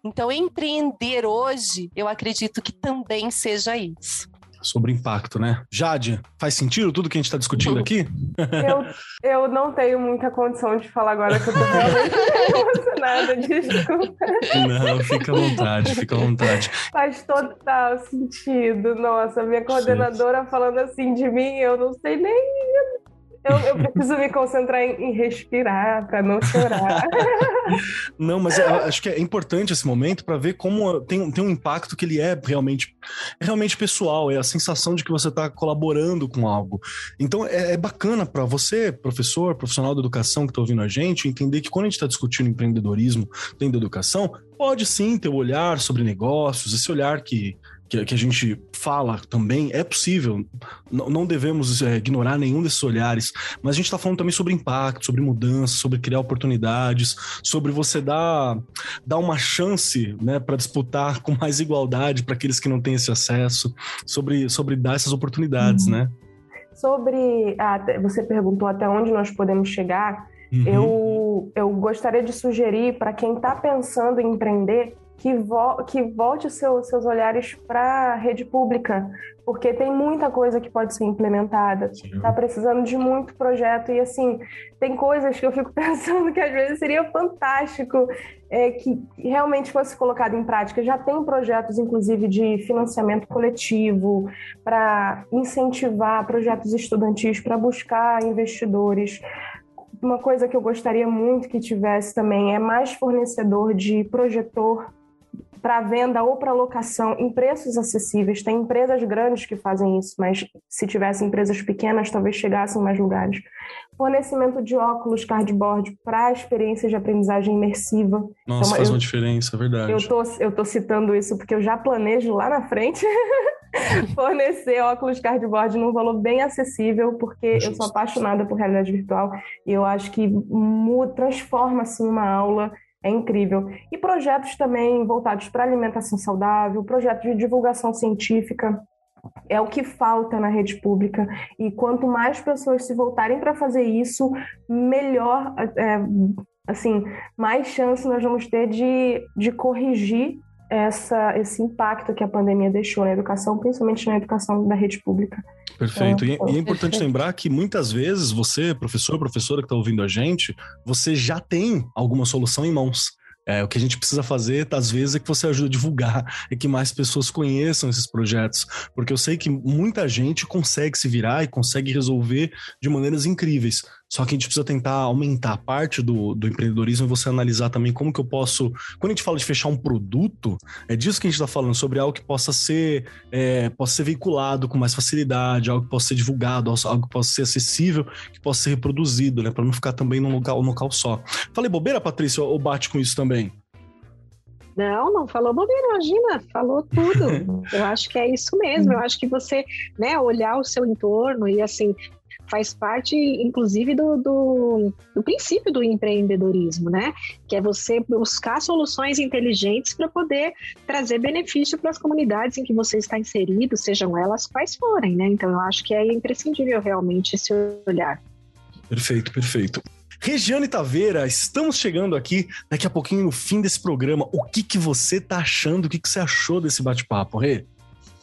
Então, empreender hoje, eu acredito que também seja isso sobre impacto, né? Jade, faz sentido tudo que a gente está discutindo aqui? Eu, eu não tenho muita condição de falar agora que eu tô realmente emocionada, desculpa. Não, fica à vontade, fica à vontade. Faz total sentido. Nossa, minha coordenadora Sim. falando assim de mim, eu não sei nem eu, eu preciso me concentrar em, em respirar para não chorar. não, mas acho que é importante esse momento para ver como tem, tem um impacto que ele é realmente, é realmente pessoal, é a sensação de que você está colaborando com algo. Então é, é bacana para você, professor, profissional da educação que está ouvindo a gente, entender que quando a gente está discutindo empreendedorismo dentro da educação, pode sim ter o um olhar sobre negócios, esse olhar que, que, que, a gente fala também, é possível, não, não devemos é, ignorar nenhum desses olhares, mas a gente está falando também sobre impacto, sobre mudança, sobre criar oportunidades, sobre você dar, dar uma chance né, para disputar com mais igualdade para aqueles que não têm esse acesso, sobre, sobre dar essas oportunidades, uhum. né? Sobre. Ah, você perguntou até onde nós podemos chegar. Uhum. Eu, eu gostaria de sugerir para quem está pensando em empreender que, vo que volte seu, seus olhares para a rede pública, porque tem muita coisa que pode ser implementada. Está precisando de muito projeto e assim tem coisas que eu fico pensando que às vezes seria fantástico é, que realmente fosse colocado em prática. Já tem projetos, inclusive, de financiamento coletivo para incentivar projetos estudantis para buscar investidores uma coisa que eu gostaria muito que tivesse também é mais fornecedor de projetor para venda ou para locação em preços acessíveis. Tem empresas grandes que fazem isso, mas se tivesse empresas pequenas, talvez chegassem em mais lugares. Fornecimento de óculos cardboard para experiências de aprendizagem imersiva. Nossa, então, faz eu, uma diferença, é verdade. Eu tô, eu tô citando isso porque eu já planejo lá na frente fornecer óculos cardboard num valor bem acessível, porque Justo. eu sou apaixonada por realidade virtual e eu acho que transforma assim uma aula é incrível. E projetos também voltados para alimentação saudável, projetos de divulgação científica. É o que falta na rede pública. E quanto mais pessoas se voltarem para fazer isso, melhor, é, assim, mais chance nós vamos ter de, de corrigir essa, esse impacto que a pandemia deixou na educação, principalmente na educação da rede pública. Perfeito. E, e, é importante lembrar que muitas vezes você, professor, professora que está ouvindo a gente, você já tem alguma solução em mãos. É, o que a gente precisa fazer, às vezes, é que você ajude a divulgar e que mais pessoas conheçam esses projetos. Porque eu sei que muita gente consegue se virar e consegue resolver de maneiras incríveis. Só que a gente precisa tentar aumentar a parte do, do empreendedorismo e você analisar também como que eu posso. Quando a gente fala de fechar um produto, é disso que a gente está falando, sobre algo que possa ser, é, possa ser veiculado com mais facilidade, algo que possa ser divulgado, algo que possa ser acessível, que possa ser reproduzido, né? Para não ficar também num local, num local só. Falei bobeira, Patrícia, ou bate com isso também? Não, não falou bobeira, imagina, falou tudo. Eu acho que é isso mesmo. Eu acho que você, né, olhar o seu entorno e assim, faz parte, inclusive, do, do, do, princípio do empreendedorismo, né? Que é você buscar soluções inteligentes para poder trazer benefício para as comunidades em que você está inserido, sejam elas quais forem, né? Então, eu acho que é imprescindível realmente esse olhar. Perfeito, perfeito. Regiane Taveira, estamos chegando aqui daqui a pouquinho no fim desse programa. O que, que você tá achando? O que, que você achou desse bate-papo, Rê?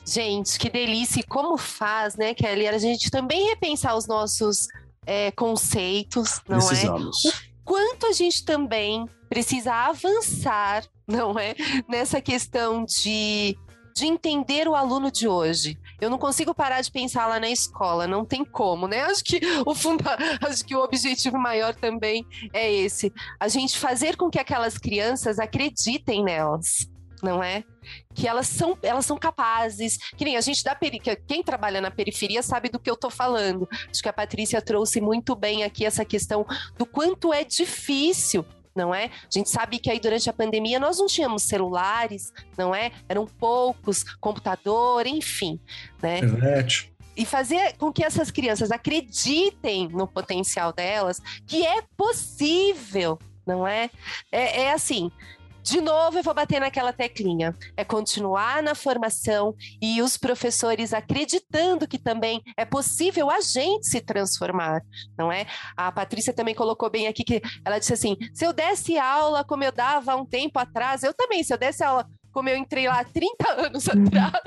Gente, que delícia! E como faz, né, Kelly? A gente também repensar os nossos é, conceitos, não é? Precisamos. é? O quanto a gente também precisa avançar, não é? Nessa questão de, de entender o aluno de hoje. Eu não consigo parar de pensar lá na escola, não tem como, né? Acho que o funda... acho que o objetivo maior também é esse. A gente fazer com que aquelas crianças acreditem nelas não é? Que elas são, elas são capazes, que nem a gente da periferia, quem trabalha na periferia sabe do que eu tô falando. Acho que a Patrícia trouxe muito bem aqui essa questão do quanto é difícil não é? A gente sabe que aí durante a pandemia nós não tínhamos celulares, não é? Eram poucos, computador, enfim, né? Internet. E fazer com que essas crianças acreditem no potencial delas, que é possível, não é? É, é assim, de novo, eu vou bater naquela teclinha. É continuar na formação e os professores acreditando que também é possível a gente se transformar, não é? A Patrícia também colocou bem aqui que ela disse assim: se eu desse aula como eu dava há um tempo atrás, eu também, se eu desse aula como eu entrei lá 30 anos uhum. atrás.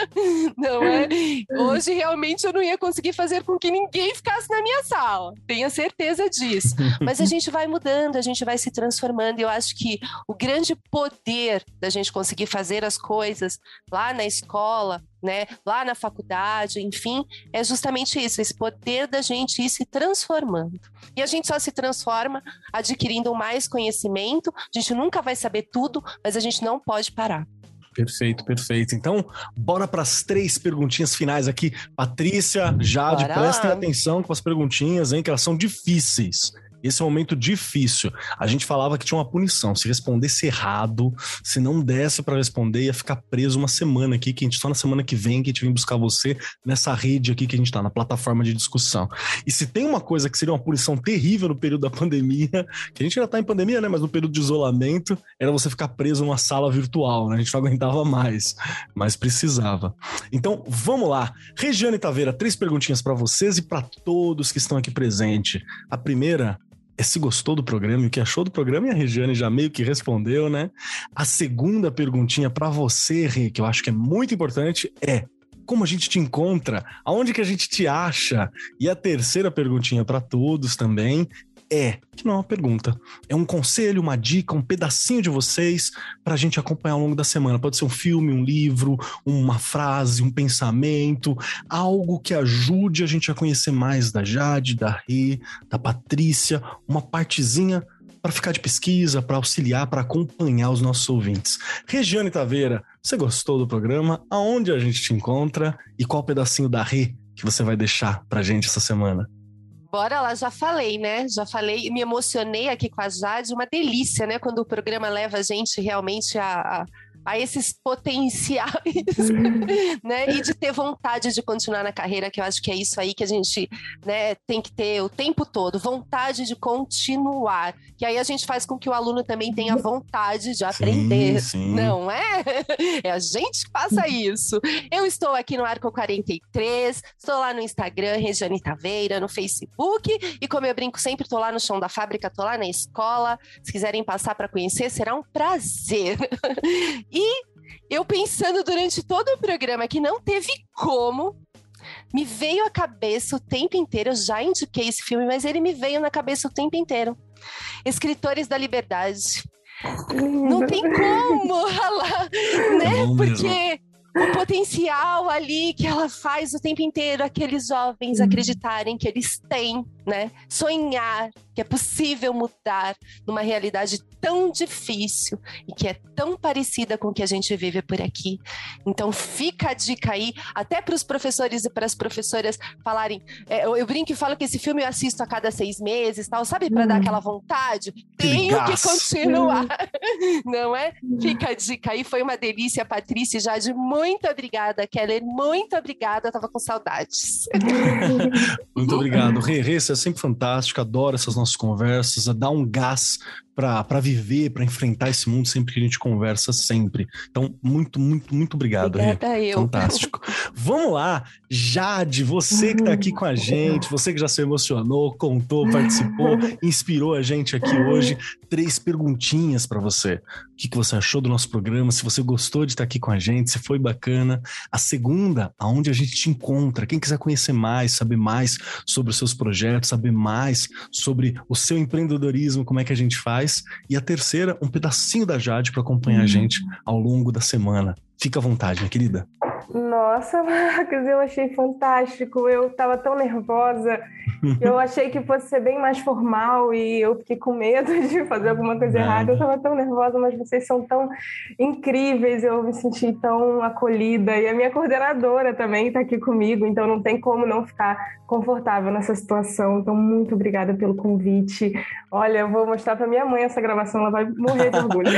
não é? Hoje realmente eu não ia conseguir fazer com que ninguém ficasse na minha sala. Tenha certeza disso. Mas a gente vai mudando, a gente vai se transformando. E eu acho que o grande poder da gente conseguir fazer as coisas lá na escola, né, lá na faculdade, enfim, é justamente isso, esse poder da gente ir se transformando. E a gente só se transforma adquirindo mais conhecimento, a gente nunca vai saber tudo, mas a gente não pode parar. Perfeito, perfeito. Então, bora para as três perguntinhas finais aqui. Patrícia, Jade, bora prestem lá. atenção com as perguntinhas, hein, que elas são difíceis. Esse é um momento difícil. A gente falava que tinha uma punição. Se respondesse errado, se não desse para responder, ia ficar preso uma semana aqui, que a gente só na semana que vem que a gente vem buscar você nessa rede aqui que a gente tá, na plataforma de discussão. E se tem uma coisa que seria uma punição terrível no período da pandemia, que a gente já tá em pandemia, né? Mas no período de isolamento, era você ficar preso numa sala virtual, né? A gente não aguentava mais, mas precisava. Então, vamos lá. Regiane Taveira, três perguntinhas para vocês e para todos que estão aqui presentes. A primeira se gostou do programa e o que achou do programa, e a Regiane já meio que respondeu, né? A segunda perguntinha para você, Rê, que eu acho que é muito importante, é como a gente te encontra, aonde que a gente te acha? E a terceira perguntinha para todos também é, que não é uma pergunta, é um conselho, uma dica, um pedacinho de vocês para a gente acompanhar ao longo da semana. Pode ser um filme, um livro, uma frase, um pensamento, algo que ajude a gente a conhecer mais da Jade, da Rê, da Patrícia, uma partezinha para ficar de pesquisa, para auxiliar, para acompanhar os nossos ouvintes. Regiane Taveira, você gostou do programa? Aonde a gente te encontra e qual pedacinho da Rê que você vai deixar para gente essa semana? Bora lá, já falei, né? Já falei, me emocionei aqui com a Jade, uma delícia, né? Quando o programa leva a gente realmente a, a a esses potenciais, né? E de ter vontade de continuar na carreira, que eu acho que é isso aí que a gente né, tem que ter o tempo todo, vontade de continuar. Que aí a gente faz com que o aluno também tenha vontade de aprender. Sim, sim. Não é? É a gente que passa isso. Eu estou aqui no Arco 43, estou lá no Instagram, Regiane Taveira, no Facebook, e como eu brinco sempre, estou lá no chão da fábrica, estou lá na escola. Se quiserem passar para conhecer, será um prazer. E eu pensando durante todo o programa que não teve como, me veio à cabeça o tempo inteiro, eu já indiquei esse filme, mas ele me veio na cabeça o tempo inteiro. Escritores da Liberdade. Não tem como, né? Porque o potencial ali que ela faz o tempo inteiro aqueles jovens acreditarem que eles têm, né? Sonhar, que é possível mudar numa realidade tão difícil e que é tão parecida com o que a gente vive por aqui. Então fica a dica aí, até para os professores e para as professoras falarem. É, eu, eu, brinco e falo que esse filme eu assisto a cada seis meses, tal, sabe, para hum. dar aquela vontade. Tenho que continuar, não é? Fica a dica aí, foi uma delícia, Patrícia Jade. Muito obrigada, Keller. Muito obrigada, tava com saudades. muito obrigado. Rê, Rê, você é sempre fantástico, adoro essas nossas conversas, dar um gás para viver, para enfrentar esse mundo sempre que a gente conversa sempre. Então, muito, muito, muito obrigado. Obrigada eu. Fantástico. Vamos lá, Jade, você que está aqui com a gente, você que já se emocionou, contou, participou, inspirou a gente aqui hoje. Três perguntinhas para você. O que, que você achou do nosso programa? Se você gostou de estar aqui com a gente, se foi bacana. A segunda, aonde a gente te encontra. Quem quiser conhecer mais, saber mais sobre os seus projetos, saber mais sobre o seu empreendedorismo, como é que a gente faz e a terceira, um pedacinho da Jade para acompanhar a gente ao longo da semana. Fica à vontade, minha querida. Nossa, Marcos, eu achei fantástico. Eu estava tão nervosa eu achei que fosse ser bem mais formal e eu fiquei com medo de fazer alguma coisa errada. Eu estava tão nervosa, mas vocês são tão incríveis. Eu me senti tão acolhida e a minha coordenadora também está aqui comigo, então não tem como não ficar confortável nessa situação. Então, muito obrigada pelo convite. Olha, eu vou mostrar para minha mãe essa gravação, ela vai morrer de orgulho.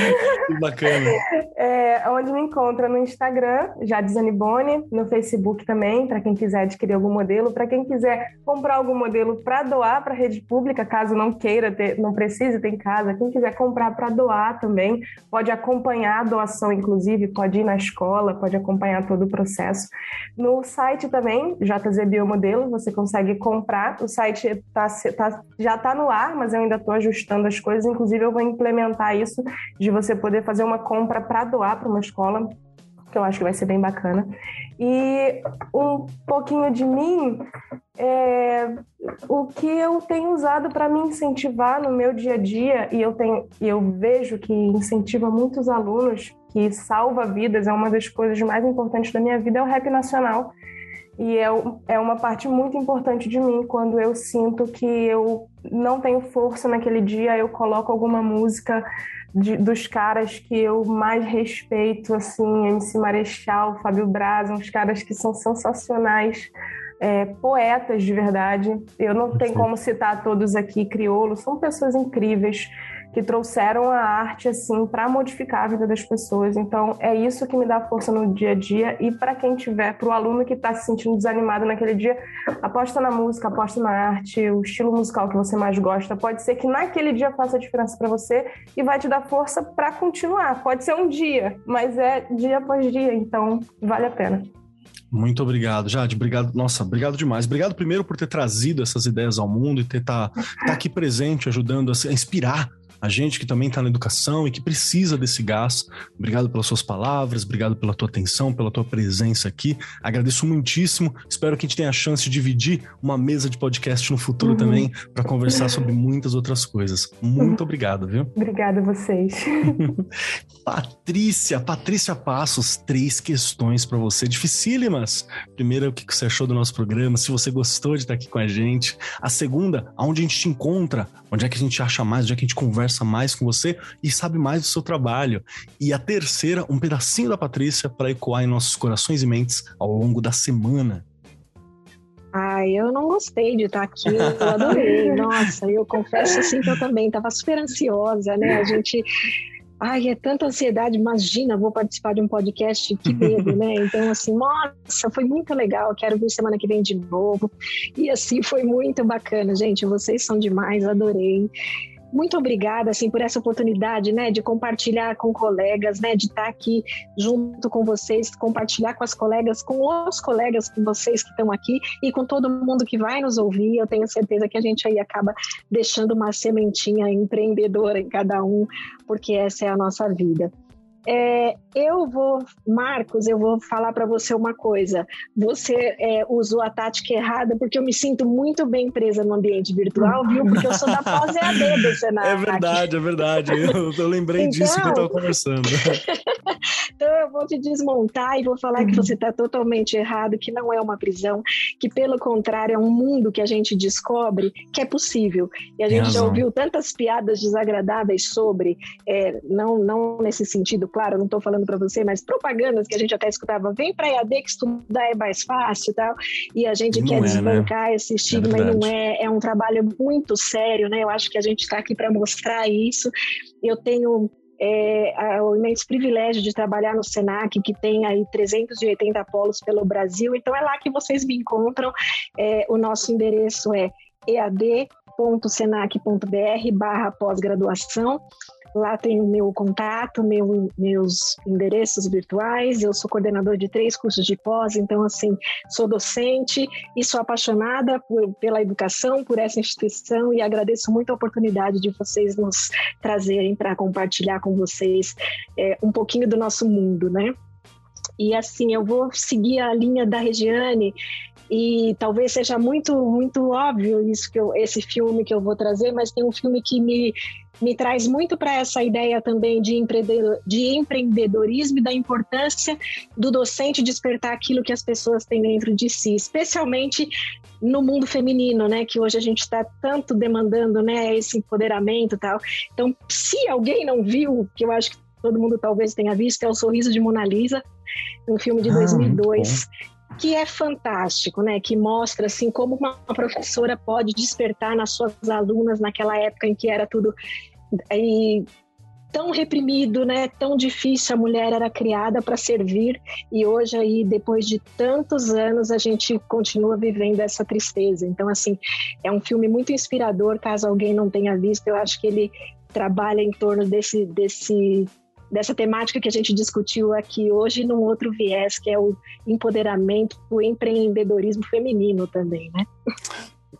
que bacana. É, onde me encontra no Instagram, já Boni, no Facebook também, para quem quiser adquirir algum modelo, para quem quiser comprar algum modelo para doar para a rede pública, caso não queira ter, não precise ter em casa, quem quiser comprar para doar também, pode acompanhar a doação, inclusive, pode ir na escola, pode acompanhar todo o processo. No site também, JZ Biomodelo, você consegue comprar. O site tá, tá, já está no ar, mas eu ainda estou ajustando as coisas. Inclusive, eu vou implementar isso de você poder fazer uma compra para doar para uma escola, que eu acho que vai ser bem bacana. E um pouquinho de mim, é, o que eu tenho usado para me incentivar no meu dia a dia, e eu, tenho, eu vejo que incentiva muitos alunos, que salva vidas, é uma das coisas mais importantes da minha vida, é o rap nacional e é, é uma parte muito importante de mim quando eu sinto que eu não tenho força naquele dia, eu coloco alguma música de, dos caras que eu mais respeito, assim, MC Marechal, Fábio Braz, uns caras que são sensacionais é, poetas de verdade. Eu não tenho como citar todos aqui, crioulos, são pessoas incríveis que trouxeram a arte assim para modificar a vida das pessoas. Então é isso que me dá força no dia a dia e para quem tiver, para o aluno que está se sentindo desanimado naquele dia, aposta na música, aposta na arte, o estilo musical que você mais gosta. Pode ser que naquele dia faça a diferença para você e vai te dar força para continuar. Pode ser um dia, mas é dia após dia, então vale a pena. Muito obrigado, Jade. Obrigado, nossa, obrigado demais. Obrigado primeiro por ter trazido essas ideias ao mundo e ter tá, tá aqui presente, ajudando a inspirar a gente que também está na educação e que precisa desse gás. Obrigado pelas suas palavras, obrigado pela tua atenção, pela tua presença aqui. Agradeço muitíssimo. Espero que a gente tenha a chance de dividir uma mesa de podcast no futuro uhum. também para conversar sobre muitas outras coisas. Muito obrigado, viu? Obrigada a vocês. Patrícia, Patrícia Passos, três questões para você, dificílimas. Primeira, o que você achou do nosso programa? Se você gostou de estar aqui com a gente. A segunda, aonde a gente te encontra? Onde é que a gente acha mais? Onde é que a gente conversa? Conversa mais com você e sabe mais do seu trabalho. E a terceira, um pedacinho da Patrícia para ecoar em nossos corações e mentes ao longo da semana. Ai, eu não gostei de estar aqui, eu adorei. Nossa, eu confesso assim que eu também estava super ansiosa, né? A gente Ai, é tanta ansiedade, imagina, vou participar de um podcast, que medo, né? Então, assim, nossa, foi muito legal, quero vir semana que vem de novo. E assim, foi muito bacana, gente, vocês são demais, adorei muito obrigada assim por essa oportunidade, né, de compartilhar com colegas, né, de estar aqui junto com vocês, compartilhar com as colegas, com os colegas, com vocês que estão aqui e com todo mundo que vai nos ouvir. Eu tenho certeza que a gente aí acaba deixando uma sementinha empreendedora em cada um, porque essa é a nossa vida. É, eu vou, Marcos, eu vou falar para você uma coisa. Você é, usou a tática errada porque eu me sinto muito bem presa no ambiente virtual, viu? Porque eu sou da pós-EAD do Senado. É verdade, é verdade. Eu, eu lembrei então, disso que eu estava conversando. então eu vou te desmontar e vou falar que você está totalmente errado, que não é uma prisão, que pelo contrário é um mundo que a gente descobre que é possível. E a gente já ouviu tantas piadas desagradáveis sobre, é, não, não nesse sentido claro, não estou falando para você, mas propagandas que a gente até escutava, vem para EAD que estudar é mais fácil e tal, e a gente não quer é, né? desbancar né? esse é estigma é e não é, é um trabalho muito sério, né? Eu acho que a gente está aqui para mostrar isso. Eu tenho é, o imenso privilégio de trabalhar no Senac, que tem aí 380 polos pelo Brasil. Então é lá que vocês me encontram. É, o nosso endereço é ead.senac.br barra pós-graduação. Lá tem o meu contato, meu, meus endereços virtuais. Eu sou coordenador de três cursos de pós, então, assim, sou docente e sou apaixonada por, pela educação, por essa instituição e agradeço muito a oportunidade de vocês nos trazerem para compartilhar com vocês é, um pouquinho do nosso mundo, né? E assim, eu vou seguir a linha da Regiane e talvez seja muito muito óbvio isso que eu, esse filme que eu vou trazer, mas tem um filme que me me traz muito para essa ideia também de, empreendedor, de empreendedorismo e da importância do docente despertar aquilo que as pessoas têm dentro de si, especialmente no mundo feminino, né, que hoje a gente está tanto demandando, né, esse empoderamento e tal. Então, se alguém não viu, que eu acho que todo mundo talvez tenha visto, é o Sorriso de Mona Lisa, um filme de ah, 2002 que é fantástico, né? Que mostra assim como uma professora pode despertar nas suas alunas naquela época em que era tudo e, tão reprimido, né? Tão difícil a mulher era criada para servir e hoje aí depois de tantos anos a gente continua vivendo essa tristeza. Então assim, é um filme muito inspirador, caso alguém não tenha visto, eu acho que ele trabalha em torno desse desse dessa temática que a gente discutiu aqui hoje num outro viés, que é o empoderamento, o empreendedorismo feminino também, né?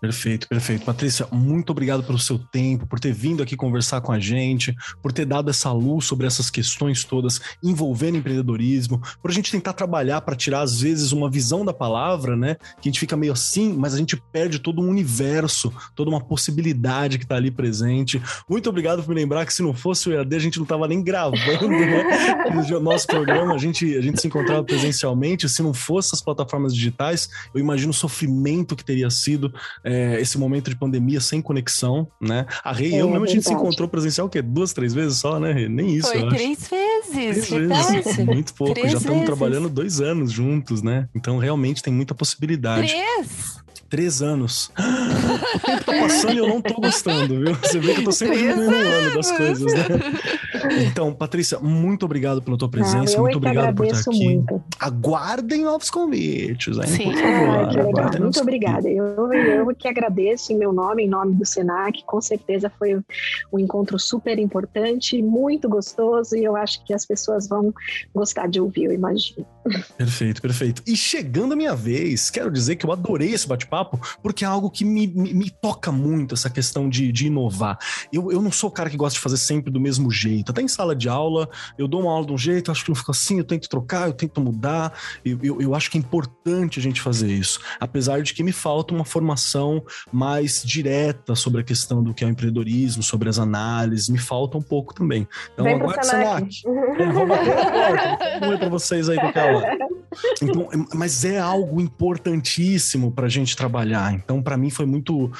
Perfeito, perfeito. Patrícia, muito obrigado pelo seu tempo, por ter vindo aqui conversar com a gente, por ter dado essa luz sobre essas questões todas envolvendo empreendedorismo, por a gente tentar trabalhar para tirar, às vezes, uma visão da palavra, né? Que a gente fica meio assim, mas a gente perde todo um universo, toda uma possibilidade que está ali presente. Muito obrigado por me lembrar que se não fosse o EAD, a gente não estava nem gravando né? o nosso programa, a gente, a gente se encontrava presencialmente. Se não fosse as plataformas digitais, eu imagino o sofrimento que teria sido é, esse momento de pandemia sem conexão, né? A Rei e é, eu mesmo a gente se encontrou presencial, o quê? Duas, três vezes só, né, Rei? Nem isso. Foi três vezes. vezes? Três vezes. Muito pouco. Três Já estamos trabalhando dois anos juntos, né? Então realmente tem muita possibilidade. Três? Três anos. O tempo tá passando e eu não tô gostando, viu? Você vê que eu tô sempre diminuindo das coisas, né? Então, Patrícia, muito obrigado pela tua presença. muito obrigado por estar aqui. Muito. Aguardem novos convites, hein? Sim. Ah, que legal. Muito obrigada. Eu, eu que agradeço em meu nome, em nome do Senac. Com certeza foi um encontro super importante, muito gostoso e eu acho que as pessoas vão gostar de ouvir, eu imagino. Perfeito, perfeito. E chegando a minha vez, quero dizer que eu adorei esse bate-papo, porque é algo que me, me, me, toca muito, essa questão de, de inovar. Eu, eu não sou o cara que gosta de fazer sempre do mesmo jeito. Até em sala de aula, eu dou uma aula de um jeito, acho que não fica assim, eu tento trocar, eu tento mudar. Eu, eu, eu acho que é importante a gente fazer isso. Apesar de que me falta uma formação mais direta sobre a questão do que é o empreendedorismo, sobre as análises, me falta um pouco também. Então, aguarde Senac. É, vou bater na porta. Oi pra vocês aí qualquer hora. Então, mas é algo importantíssimo para a gente trabalhar. Então, para mim foi muito,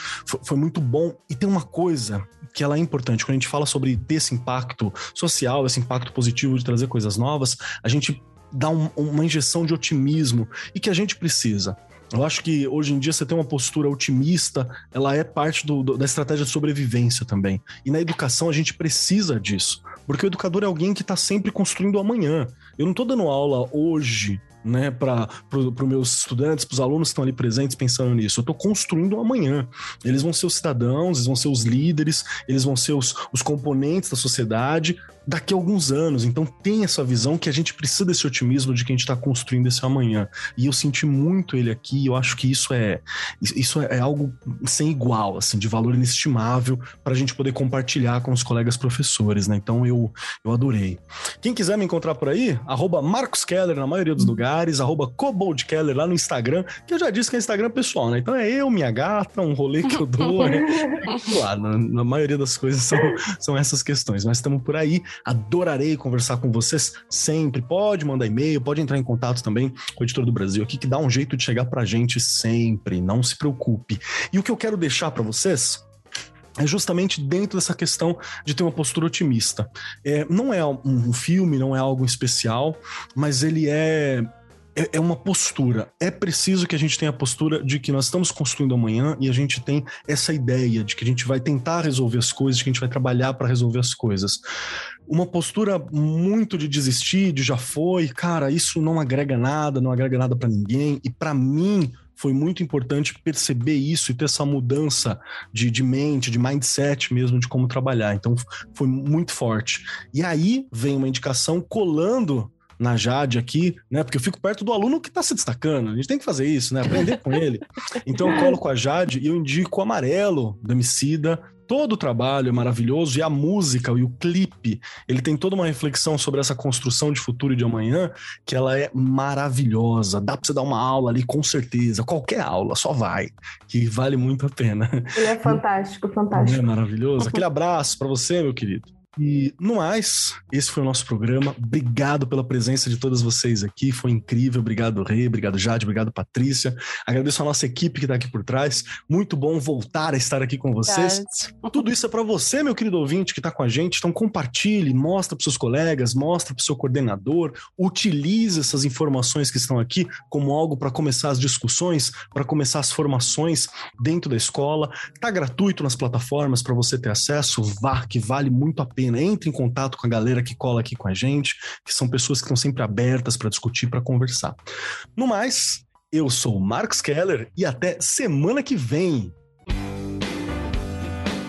foi muito bom. E tem uma coisa que ela é importante quando a gente fala sobre ter esse impacto social, esse impacto positivo de trazer coisas novas, a gente dá um, uma injeção de otimismo e que a gente precisa. Eu acho que hoje em dia você tem uma postura otimista, ela é parte do, do, da estratégia de sobrevivência também. E na educação a gente precisa disso, porque o educador é alguém que está sempre construindo o amanhã. Eu não estou dando aula hoje né, para os meus estudantes, para os alunos que estão ali presentes pensando nisso. Eu estou construindo um amanhã. Eles vão ser os cidadãos, eles vão ser os líderes, eles vão ser os, os componentes da sociedade daqui a alguns anos. Então tem essa visão que a gente precisa desse otimismo de que a gente está construindo esse amanhã. E eu senti muito ele aqui. Eu acho que isso é isso é algo sem igual, assim, de valor inestimável para a gente poder compartilhar com os colegas professores, né? Então eu eu adorei. Quem quiser me encontrar por aí, arroba Marcos Keller na maioria dos lugares arroba Keller lá no Instagram, que eu já disse que é Instagram pessoal, né? Então é eu, minha gata, um rolê que eu dou, né? Claro, na, na, maioria das coisas são, são essas questões, mas estamos por aí. Adorarei conversar com vocês sempre. Pode mandar e-mail, pode entrar em contato também com o Editor do Brasil aqui, que dá um jeito de chegar pra gente sempre, não se preocupe. E o que eu quero deixar para vocês é justamente dentro dessa questão de ter uma postura otimista. É, não é um filme, não é algo especial, mas ele é é, é uma postura. É preciso que a gente tenha a postura de que nós estamos construindo amanhã e a gente tem essa ideia de que a gente vai tentar resolver as coisas, de que a gente vai trabalhar para resolver as coisas. Uma postura muito de desistir, de já foi, cara, isso não agrega nada, não agrega nada para ninguém. E para mim, foi muito importante perceber isso e ter essa mudança de, de mente, de mindset mesmo, de como trabalhar. Então, foi muito forte. E aí vem uma indicação colando na Jade aqui, né? Porque eu fico perto do aluno que está se destacando. A gente tem que fazer isso, né? Aprender com ele. Então eu colo com a Jade e eu indico o Amarelo do Emicida. Todo o trabalho é maravilhoso e a música e o clipe, ele tem toda uma reflexão sobre essa construção de futuro e de amanhã que ela é maravilhosa. Dá para você dar uma aula ali com certeza, qualquer aula, só vai, que vale muito a pena. Ele é fantástico, fantástico. é maravilhoso. Aquele abraço para você, meu querido. E no mais, esse foi o nosso programa. Obrigado pela presença de todas vocês aqui. Foi incrível. Obrigado, Rei. Obrigado, Jade. Obrigado, Patrícia. Agradeço a nossa equipe que está aqui por trás. Muito bom voltar a estar aqui com vocês. Tudo isso é para você, meu querido ouvinte, que está com a gente. Então, compartilhe, mostra para seus colegas, mostra para o seu coordenador. Utilize essas informações que estão aqui como algo para começar as discussões, para começar as formações dentro da escola. Está gratuito nas plataformas para você ter acesso. Vá, que vale muito a pena pena. Entre em contato com a galera que cola aqui com a gente, que são pessoas que estão sempre abertas para discutir, para conversar. No mais, eu sou o Marcos Keller e até semana que vem.